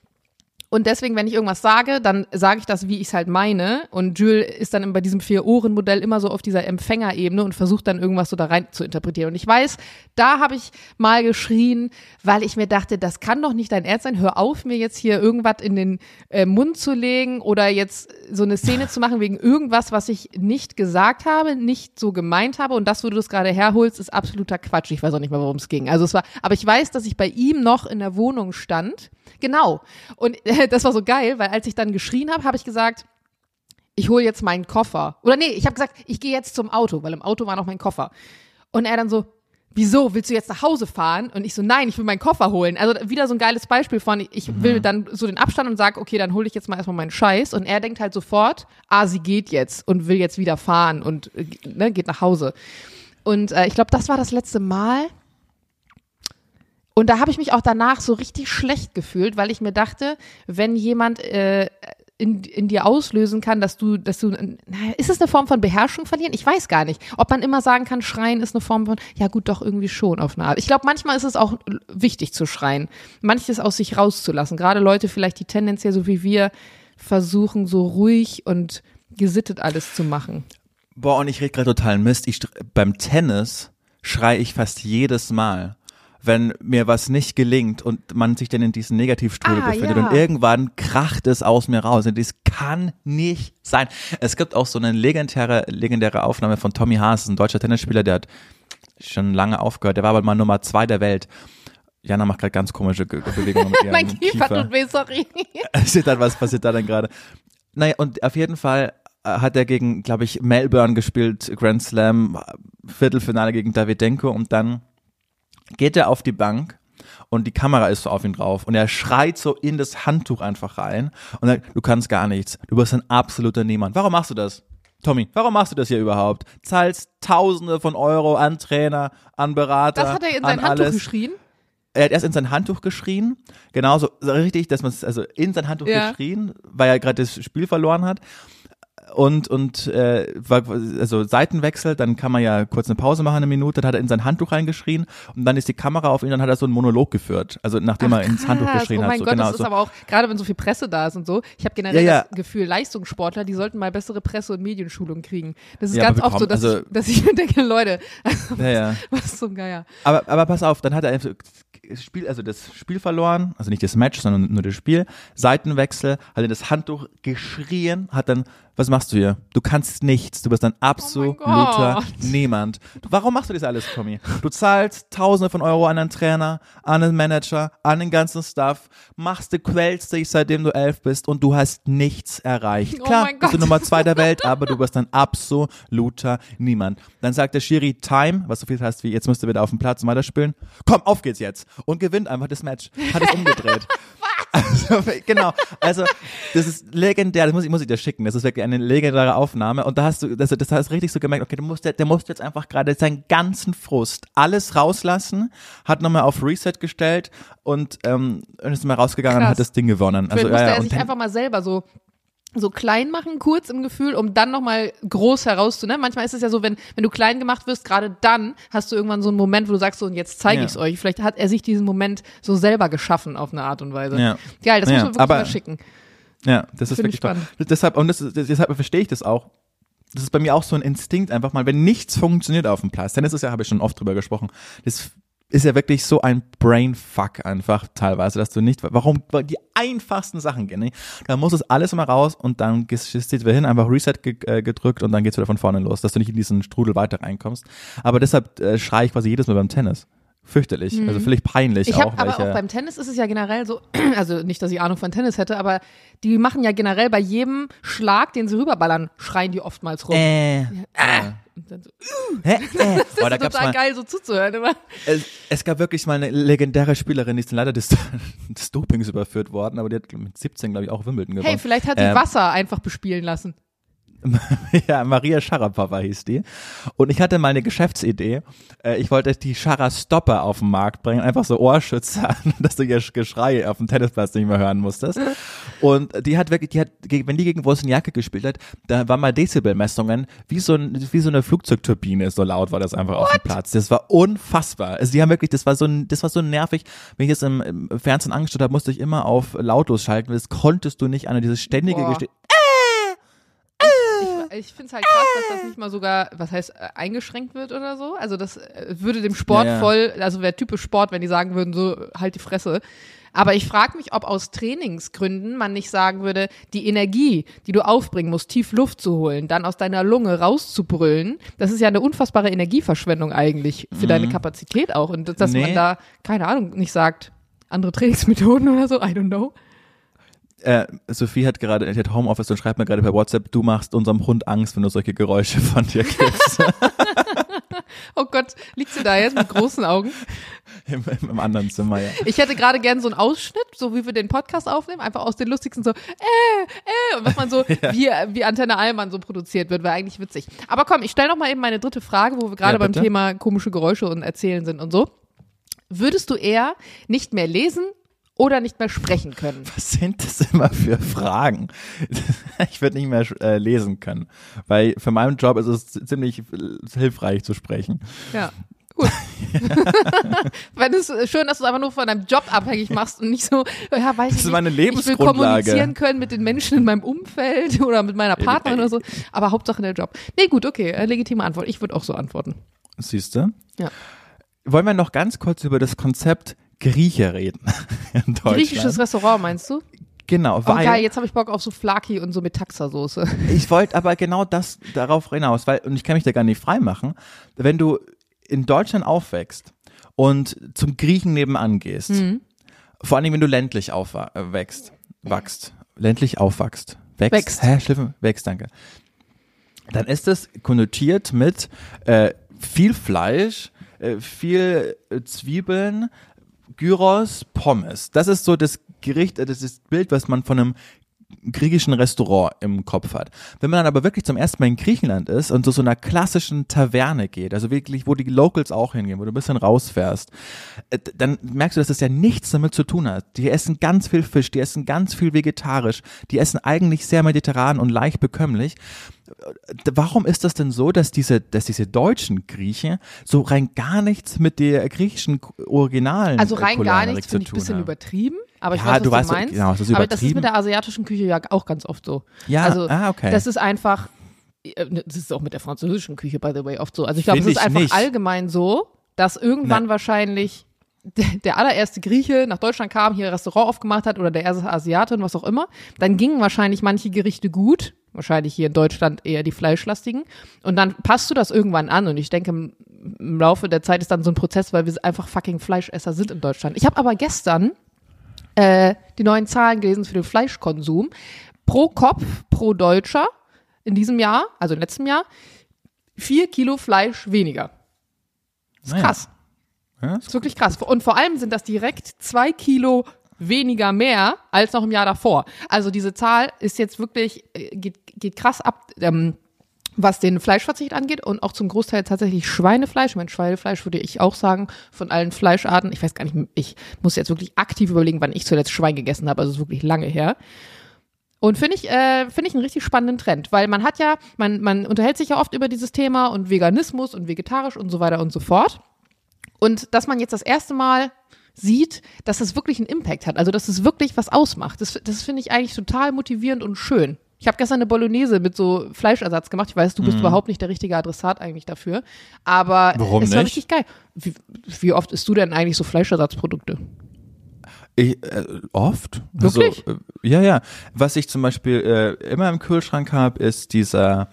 Und deswegen, wenn ich irgendwas sage, dann sage ich das, wie ich es halt meine. Und Jules ist dann bei diesem Vier-Ohren-Modell immer so auf dieser Empfängerebene und versucht dann irgendwas so da rein zu interpretieren. Und ich weiß, da habe ich mal geschrien, weil ich mir dachte, das kann doch nicht dein Ernst sein. Hör auf, mir jetzt hier irgendwas in den äh, Mund zu legen oder jetzt so eine Szene zu machen wegen irgendwas, was ich nicht gesagt habe, nicht so gemeint habe. Und das, wo du das gerade herholst, ist absoluter Quatsch. Ich weiß auch nicht mehr, worum es ging. Also es war, aber ich weiß, dass ich bei ihm noch in der Wohnung stand. Genau. Und äh, das war so geil, weil als ich dann geschrien habe, habe ich gesagt, ich hole jetzt meinen Koffer. Oder nee, ich habe gesagt, ich gehe jetzt zum Auto, weil im Auto war noch mein Koffer. Und er dann so, wieso, willst du jetzt nach Hause fahren? Und ich so, nein, ich will meinen Koffer holen. Also wieder so ein geiles Beispiel von, ich will dann so den Abstand und sag, okay, dann hole ich jetzt mal erstmal meinen Scheiß. Und er denkt halt sofort, ah, sie geht jetzt und will jetzt wieder fahren und äh, ne, geht nach Hause. Und äh, ich glaube, das war das letzte Mal. Und da habe ich mich auch danach so richtig schlecht gefühlt, weil ich mir dachte, wenn jemand äh, in, in dir auslösen kann, dass du, dass du, ist es eine Form von Beherrschung verlieren? Ich weiß gar nicht. Ob man immer sagen kann, schreien ist eine Form von, ja gut, doch irgendwie schon auf eine Art. Ich glaube, manchmal ist es auch wichtig zu schreien. Manches aus sich rauszulassen. Gerade Leute vielleicht, die tendenziell so wie wir versuchen, so ruhig und gesittet alles zu machen. Boah, und ich rede gerade totalen Mist. Ich, beim Tennis schrei ich fast jedes Mal, wenn mir was nicht gelingt und man sich dann in diesen Negativstrudel Ah, befindet ja. und irgendwann kracht es aus mir raus und das kann nicht sein. Es gibt auch so eine legendäre, legendäre Aufnahme von Tommy Haas, ein deutscher Tennisspieler, der hat schon lange aufgehört, der war aber mal Nummer zwei der Welt. Jana macht gerade ganz komische Ge- Bewegungen mit ihrem mein Kiefer tut weh, sorry. passiert dann, was passiert da dann gerade? Naja, und auf jeden Fall äh, hat er gegen, glaube ich, Melbourne gespielt, Grand Slam, Viertelfinale gegen Davidenko und dann geht er auf die Bank und die Kamera ist so auf ihn drauf und er schreit so in das Handtuch einfach rein und sagt, du kannst gar nichts, du bist ein absoluter Niemand. Warum machst du das? Tommy, warum machst du das hier überhaupt? Zahlst Tausende von Euro an Trainer, an Berater, Das hat er in sein Handtuch alles geschrien. er hat erst in sein Handtuch geschrien, genauso so richtig, dass man es also in sein Handtuch Ja. geschrien, weil er gerade das Spiel verloren hat. Und und äh, also Seitenwechsel, dann kann man ja kurz eine Pause machen, eine Minute, dann hat er in sein Handtuch reingeschrien und dann ist die Kamera auf ihn, dann hat er so einen Monolog geführt. Also nachdem er ins Handtuch geschrien oh mein hat. So, Gott, genau, das ist so. aber auch, gerade wenn so viel Presse da ist und so, ich habe generell Ja, ja. das Gefühl, Leistungssportler, die sollten mal bessere Presse- und Medienschulung kriegen. Das ist Ja, ganz oft so, dass, also- ich, dass ich mir denke, Leute, ja. was zum Geier. Aber, aber pass auf, dann hat er einfach das Spiel, also das Spiel verloren, also nicht das Match, sondern nur das Spiel. Seitenwechsel, hat in das Handtuch geschrien, hat dann, was machst du hier? Du kannst nichts, du bist ein absoluter Gott. Niemand. Warum machst du das alles, Tommy? Du zahlst Tausende von Euro an einen Trainer, an einen Manager, an den ganzen Staff, machst du quälst dich, seitdem du elf bist und du hast nichts erreicht. Oh Klar, mein bist du. Nummer zwei der Welt, aber du bist ein absoluter Niemand. Dann sagt der Schiri Time, was so viel heißt wie, jetzt musst du wieder auf dem Platz weiterspielen. Komm, auf geht's jetzt. Und gewinnt einfach das Match. Hat es umgedreht. Also, genau. Also, das ist legendär. Das muss ich, muss ich dir schicken. Das ist wirklich eine legendäre Aufnahme. Und da hast du, das, das hast richtig so gemerkt, okay, du musst, der, der musste jetzt einfach gerade seinen ganzen Frust, alles rauslassen, hat nochmal auf Reset gestellt und, ähm, und ist mal rausgegangen und Krass. hat das Ding gewonnen. Also, Vielleicht musste ja, ja. er Und sich einfach mal selber so so klein machen, kurz im Gefühl, um dann nochmal groß herauszunehmen. Manchmal ist es ja so, wenn, wenn du klein gemacht wirst, gerade dann hast du irgendwann so einen Moment, wo du sagst so, und jetzt zeige Ja. ich es euch. Vielleicht hat er sich diesen Moment so selber geschaffen auf eine Art und Weise. Ja. Geil, das Ja, muss man wirklich aber- mal schicken. Ja, das ist Finde wirklich ich toll. spannend. Deshalb, und das, ist- das, deshalb verstehe ich das auch. Das ist bei mir auch so ein Instinkt einfach mal, wenn nichts funktioniert auf dem Platz. Tennis ist ja, habe ich schon oft drüber gesprochen. Das ist ja wirklich so ein Brainfuck einfach teilweise, dass du nicht, warum die einfachsten Sachen gehen, nicht? Da muss es alles mal raus und dann du wieder hin, einfach Reset äh, gedrückt und dann geht's wieder von vorne los, dass du nicht in diesen Strudel weiter reinkommst. Aber deshalb äh, schreie ich quasi jedes Mal beim Tennis. Fürchterlich, also völlig peinlich Ich auch. habe aber auch beim Tennis ist es ja generell so, also nicht, dass ich Ahnung von Tennis hätte, aber die machen ja generell bei jedem Schlag, den sie rüberballern, schreien die oftmals rum. äh, Und dann so, hä, äh. das Oh, da ist total mal, geil, so zuzuhören immer. es, es gab wirklich mal eine legendäre Spielerin, die ist leider des, des Dopings überführt worden, aber die hat mit 17, glaube ich, auch Wimbledon gewonnen. Hey, vielleicht hat die Ähm, Wasser einfach bespielen lassen. ja, Maria Sharapova hieß die. Und ich hatte mal eine Geschäftsidee. Äh, Ich wollte die Shara-Stopper auf den Markt bringen, einfach so Ohrschützer, dass du ihr Geschrei auf dem Tennisplatz nicht mehr hören musstest. Und die hat wirklich, die hat, wenn die gegen Wozniacki gespielt hat, da waren mal Dezibelmessungen, wie so, ein, wie so eine Flugzeugturbine, so laut war das einfach auf dem Platz. Das war unfassbar. Also die haben wirklich, das war so, das war so nervig. Wenn ich es im, im Fernsehen angestellt habe, musste ich immer auf lautlos schalten. Das konntest du nicht an dieses ständige Boah. Ich, finde es halt krass, dass das nicht mal sogar, was heißt, äh, eingeschränkt wird oder so. Also das äh, würde dem Sport Ja, ja. voll, also wäre typisch Sport, wenn die sagen würden, so halt die Fresse. Aber ich frage mich, ob aus Trainingsgründen man nicht sagen würde, die Energie, die du aufbringen musst, tief Luft zu holen, dann aus deiner Lunge rauszubrüllen, das ist ja eine unfassbare Energieverschwendung eigentlich für deine Kapazität auch. Und dass Nee. man da, keine Ahnung, nicht sagt, andere Trainingsmethoden oder so, I don't know. Äh, Sophie hat gerade, die hat Homeoffice und schreibt mir gerade per WhatsApp, du machst unserem Hund Angst, wenn du solche Geräusche von dir gibst. Oh Gott, liegt sie da jetzt mit großen Augen? Im, Im, Im anderen Zimmer, ja. Ich hätte gerade gern so einen Ausschnitt, so wie wir den Podcast aufnehmen, einfach aus den lustigsten so, äh, äh, und was man so, wie, wie Antenne Allmann so produziert wird, wäre eigentlich witzig. Aber komm, ich stelle noch mal eben meine dritte Frage, wo wir gerade Ja, beim. Thema komische Geräusche und Erzählen sind und so. Würdest du eher nicht mehr lesen oder nicht mehr sprechen können? Was sind das immer für Fragen? Ich würde nicht mehr äh, lesen können, weil für meinen Job ist es ziemlich äh, hilfreich zu sprechen. Ja. Gut. Wenn es schön, dass du es einfach nur von deinem Job abhängig machst und nicht so, ja, weiß Das ich ist nicht. meine Ich will Lebensgrundlage. kommunizieren können mit den Menschen in meinem Umfeld oder mit meiner Partnerin oder so. Aber Hauptsache der Job. Nee, gut, okay, äh, legitime Antwort. Ich würde auch so antworten. Siehst du? Ja. Wollen wir noch ganz kurz über das Konzept Grieche reden in Deutschland? Griechisches Restaurant, meinst du? Genau, Oh, weil geil, jetzt habe ich Bock auf so Flaki und so mit Taxasoße. Ich wollte aber genau das darauf hinaus, weil, und ich kann mich da gar nicht freimachen, wenn du in Deutschland aufwächst und zum Griechen nebenan gehst, Mhm. vor allem wenn du ländlich aufwächst, wachst, ländlich aufwachst, wächst, Wächst. hä, Schliffen, wächst, danke, dann ist es konnotiert mit äh, viel Fleisch, äh, viel äh, Zwiebeln, Gyros, Pommes. Das ist so das Gericht, äh, das ist das Bild, was man von einem griechischen Restaurant im Kopf hat. Wenn man dann aber wirklich zum ersten Mal in Griechenland ist und zu so einer klassischen Taverne geht, also wirklich, wo die Locals auch hingehen, wo du ein bisschen rausfährst, äh, dann merkst du, dass das ja nichts damit zu tun hat. Die essen ganz viel Fisch, die essen ganz viel vegetarisch, die essen eigentlich sehr mediterran und leicht bekömmlich. Äh, Warum ist das denn so, dass diese, dass diese deutschen Griechen so rein gar nichts mit der griechischen originalen Also rein äh, gar Kulinarik nichts, finde ich ein bisschen haben? übertrieben. Aber ich Ja, weiß, was du du, weißt, meinst. genau, das ist aber das ist mit der asiatischen Küche ja auch ganz oft so. Ja, also, ah, okay. Das ist einfach, äh, das ist auch mit der französischen Küche, by the way, oft so. Also ich glaube, es ist einfach nicht. allgemein so, dass irgendwann Na. wahrscheinlich der, allererste Grieche nach Deutschland kam, hier ein Restaurant aufgemacht hat oder der erste Asiate und was auch immer, dann gingen wahrscheinlich manche Gerichte gut, wahrscheinlich hier in Deutschland eher die fleischlastigen und dann passt du das irgendwann an und ich denke, im Laufe der Zeit ist dann so ein Prozess, weil wir einfach fucking Fleischesser sind in Deutschland. Ich habe aber gestern äh, die neuen Zahlen gelesen für den Fleischkonsum. Pro Kopf, pro Deutscher in diesem Jahr, also im letzten Jahr, vier Kilo Fleisch weniger. Das ist Naja. krass. Ja, Das ist wirklich krass. Und vor allem sind das direkt zwei Kilo weniger mehr als noch im Jahr davor. Also diese Zahl ist jetzt wirklich, äh, geht, geht krass ab, ähm, was den Fleischverzicht angeht und auch zum Großteil tatsächlich Schweinefleisch. Ich meine, Schweinefleisch würde ich auch sagen, von allen Fleischarten. Ich weiß gar nicht, ich muss jetzt wirklich aktiv überlegen, wann ich zuletzt Schwein gegessen habe. Also ist wirklich lange her. Und finde ich, äh, finde ich einen richtig spannenden Trend, weil man hat ja, man, man unterhält sich ja oft über dieses Thema und Veganismus und vegetarisch und so weiter und so fort. Und dass man jetzt das erste Mal sieht, dass es wirklich einen Impact hat, also dass es wirklich was ausmacht. Das, das finde ich eigentlich total motivierend und schön. Ich habe gestern eine Bolognese mit so Fleischersatz gemacht. Ich weiß, du bist überhaupt nicht der richtige Adressat eigentlich dafür. Aber. Warum es war nicht? richtig geil. Wie, wie oft isst du denn eigentlich so Fleischersatzprodukte? Ich, äh, oft. Wirklich? Also, äh, ja, ja. Was ich zum Beispiel äh, immer im Kühlschrank habe, ist dieser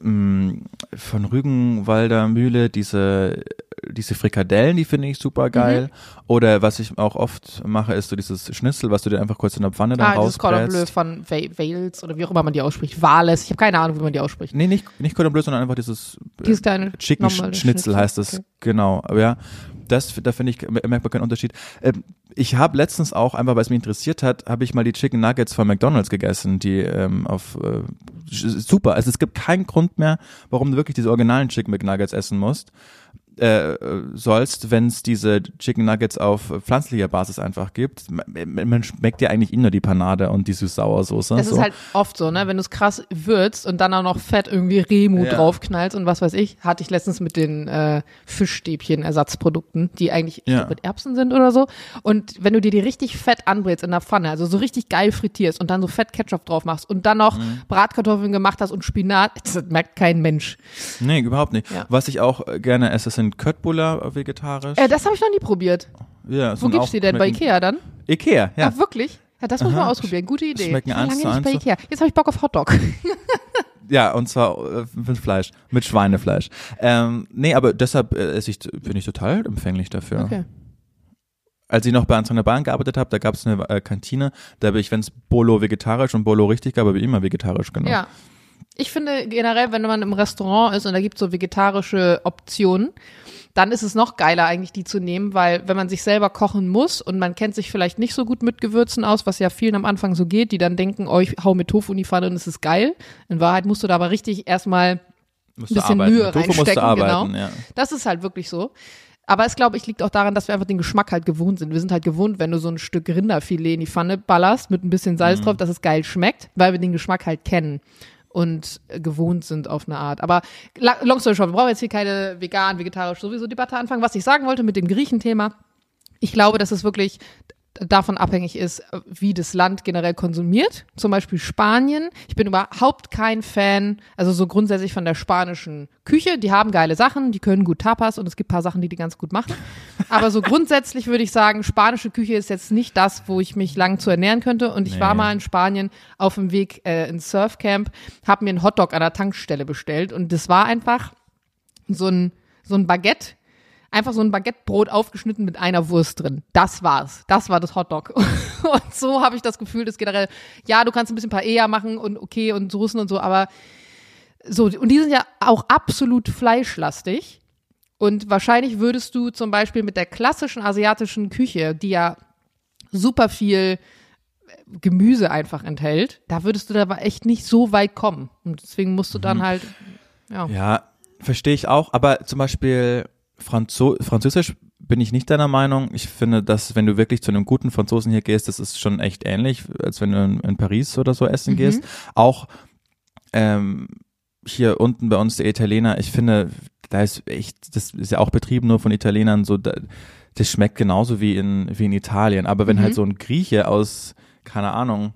von Rügenwalder Mühle, diese diese Frikadellen, die finde ich super geil. Mhm. Oder was ich auch oft mache, ist so dieses Schnitzel, was du dir einfach kurz in der Pfanne dann Ah, das Cordon Bleu rausbrätst. von Wales oder wie auch immer man die ausspricht. Wales. Ich habe keine Ahnung, wie man die ausspricht. Nee, nicht, nicht Cordon Bleu, sondern einfach dieses äh, Dieses kleine Chicken normale Schnitzel heißt das, Okay. genau. Aber ja, das, da finde ich, merkt man keinen Unterschied. Ähm, ich habe letztens auch, einfach weil es mich interessiert hat, habe ich mal die Chicken Nuggets von McDonalds gegessen, die ähm, auf äh, super. Also es gibt keinen Grund mehr, warum du wirklich diese originalen Chicken McNuggets essen musst. Äh, sollst, wenn es diese Chicken Nuggets auf pflanzlicher Basis einfach gibt. Man, schmeckt ja eigentlich nur die Panade und die Süß-Sauer-Soße. Das so. ist halt oft so, ne? Wenn du es krass würzt und dann auch noch fett irgendwie Remu Ja. draufknallst und was weiß ich, hatte ich letztens mit den äh, Fischstäbchen-Ersatzprodukten, die eigentlich ich Ja. mit Erbsen sind oder so. Und wenn du dir die richtig fett anbrätst in der Pfanne, also so richtig geil frittierst und dann so fett Ketchup drauf machst und dann noch Mhm. Bratkartoffeln gemacht hast und Spinat, das merkt kein Mensch. Nee, überhaupt nicht. Ja. Was ich auch äh, gerne esse, sind Köttbullar äh, vegetarisch. Äh, das habe ich noch nie probiert. ja, Wo sind gibt's auch- die denn? Bei Ikea dann? Ikea, ja. Ach, wirklich? Ja, das muss man ausprobieren. Gute Idee. Schmecken ich war lange nicht bei. Ikea. Jetzt habe ich Bock auf Hotdog. Ja, und zwar äh, mit Fleisch, mit Schweinefleisch. Ähm, nee, aber deshalb äh, esse ich, bin ich total empfänglich dafür. Okay. Als ich noch bei Anton der Bahn gearbeitet habe, da gab es eine äh, Kantine, da habe ich, wenn es Bolo vegetarisch und Bolo richtig gab, habe ich immer vegetarisch genommen. Ja. Ich finde generell, wenn man im Restaurant ist und da gibt es so vegetarische Optionen, dann ist es noch geiler eigentlich die zu nehmen, weil wenn man sich selber kochen muss und man kennt sich vielleicht nicht so gut mit Gewürzen aus, was ja vielen am Anfang so geht, die dann denken, oh, ich hau mit Tofu in die Pfanne und es ist geil. In Wahrheit musst du da aber richtig erstmal ein bisschen arbeiten. Mühe Tofu reinstecken, du arbeiten, genau. ja. Das ist halt wirklich so. Aber es, glaube ich, liegt auch daran, dass wir einfach den Geschmack halt gewohnt sind. Wir sind halt gewohnt, wenn du so ein Stück Rinderfilet in die Pfanne ballerst mit ein bisschen Mhm. Salz drauf, dass es geil schmeckt, weil wir den Geschmack halt kennen und gewohnt sind auf eine Art. Aber long story short, wir brauchen jetzt hier keine vegan, vegetarisch sowieso Debatte anfangen. Was ich sagen wollte mit dem Griechenthema, ich glaube, dass es wirklich davon abhängig ist, wie das Land generell konsumiert. Zum Beispiel Spanien. Ich bin überhaupt kein Fan, also so grundsätzlich von der spanischen Küche. Die haben geile Sachen, die können gut Tapas und es gibt ein paar Sachen, die die ganz gut machen. Aber so grundsätzlich würde ich sagen, spanische Küche ist jetzt nicht das, wo ich mich lang zu ernähren könnte. Und ich Nee. war mal in Spanien auf dem Weg äh, ins Surfcamp, habe mir einen Hotdog an der Tankstelle bestellt und das war einfach so ein, so ein Baguette, einfach so ein Baguettebrot aufgeschnitten mit einer Wurst drin. Das war's. Das war das Hotdog. Und so habe ich das Gefühl, dass generell, ja, du kannst ein bisschen Paella machen und okay und Soßen und so, aber so, und die sind ja auch absolut fleischlastig. Und wahrscheinlich würdest du zum Beispiel mit der klassischen asiatischen Küche, die ja super viel Gemüse einfach enthält, da würdest du da aber echt nicht so weit kommen. Und deswegen musst du dann halt, ja. Ja, verstehe ich auch. Aber zum Beispiel Franzo Französisch bin ich nicht deiner Meinung. Ich finde, dass wenn du wirklich zu einem guten Franzosen hier gehst, das ist schon echt ähnlich, als wenn du in, in Paris oder so essen gehst. Auch ähm, hier unten bei uns der Italiener, ich finde, da ist echt, das ist ja auch betrieben nur von Italienern, so da, das schmeckt genauso wie in, wie in Italien. Aber wenn halt so ein Grieche aus, keine Ahnung,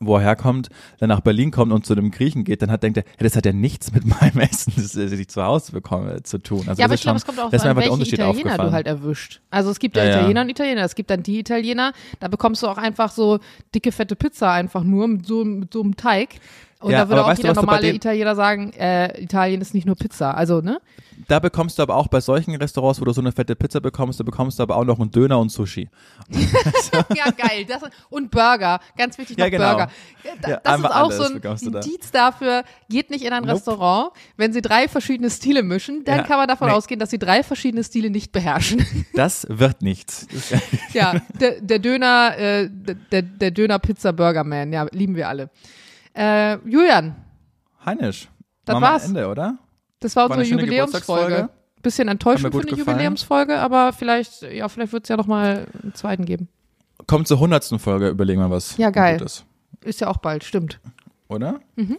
wo er herkommt, dann nach Berlin kommt und zu einem Griechen geht, dann hat denkt er, ja, das hat ja nichts mit meinem Essen, das ich zu Hause bekomme, zu tun. Also Ja, aber das ich glaube, es kommt auch so an, welche Italiener du halt erwischt. Also es gibt ja, Ja, ja. Italiener und Italiener. Es gibt dann die Italiener, da bekommst du auch einfach so dicke, fette Pizza einfach nur mit so, mit so einem Teig. Und Ja, da würde auch jeder du normale denen- Italiener sagen, äh, Italien ist nicht nur Pizza. Also, ne? Da bekommst du aber auch bei solchen Restaurants, wo du so eine fette Pizza bekommst, da bekommst du aber auch noch einen Döner und Sushi. ja, geil. Das, und Burger. Ganz wichtig noch Ja, genau. Burger. Da, Ja, das ist auch so ein du da. Indiz dafür, geht nicht in ein Nope. Restaurant. Wenn sie drei verschiedene Stile mischen, dann kann man davon nee. ausgehen, dass sie drei verschiedene Stile nicht beherrschen. Das wird nichts. Ja, der, der Döner, äh, der, der Döner Pizza Burger Man, ja, lieben wir alle. Äh, Julian, Heinisch. Das wir war's. Ende, oder? das war War unsere schöne Jubiläumsfolge. Bisschen enttäuschend für eine gefallen. Jubiläumsfolge, aber vielleicht, ja, vielleicht wird es ja noch mal einen zweiten geben. Kommt zur hundertsten Folge, überlegen wir was. Ja, geil. Gutes, Ist ja auch bald, stimmt. oder? Mhm.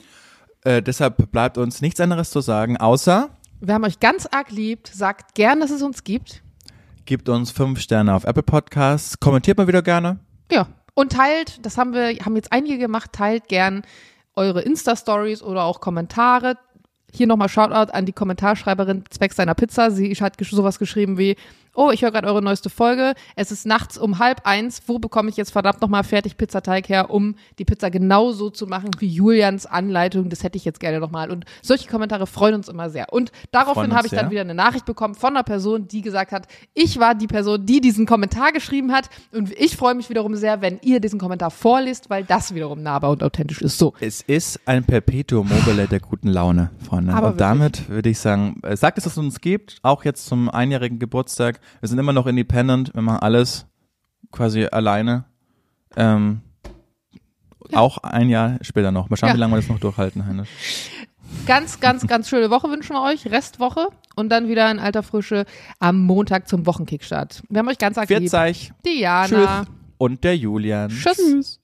Äh, deshalb bleibt uns nichts anderes zu sagen, außer Wir haben euch ganz arg liebt. Sagt gern, dass es uns gibt. gebt uns fünf Sterne auf Apple Podcasts, kommentiert mal wieder gerne. Ja. Und teilt, das haben wir, haben jetzt einige gemacht, teilt gern eure Insta-Stories oder auch Kommentare. Hier nochmal Shoutout an die Kommentarschreiberin zwecks seiner Pizza. Sie hat sowas geschrieben wie, oh, ich höre gerade eure neueste Folge. Es ist nachts um halb eins. Wo bekomme ich jetzt verdammt nochmal fertig Pizzateig her, um die Pizza genauso zu machen wie Julians Anleitung? Das hätte ich jetzt gerne nochmal. Und solche Kommentare freuen uns immer sehr. Und daraufhin habe ich dann wieder eine Nachricht bekommen von einer Person, die gesagt hat, ich war die Person, die diesen Kommentar geschrieben hat. Und ich freue mich wiederum sehr, wenn ihr diesen Kommentar vorliest, weil das wiederum nahbar und authentisch ist. So. Es ist ein Perpetuum mobile der guten Laune, Freunde. Aber und damit würde ich sagen, äh, sagt es, dass es uns gibt, auch jetzt zum einjährigen Geburtstag. Wir sind immer noch independent, wir machen alles quasi alleine. Ähm, Auch ein Jahr später noch. Mal schauen, Ja. wie lange wir das noch durchhalten, Heinisch. Ganz, ganz, ganz schöne Woche wünschen wir euch. Restwoche. Und dann wieder in alter Frische am Montag zum Wochenkickstart. Wir haben euch ganz lieb. Vierzeig, Diana. tschüss und der Julian. Tschüss.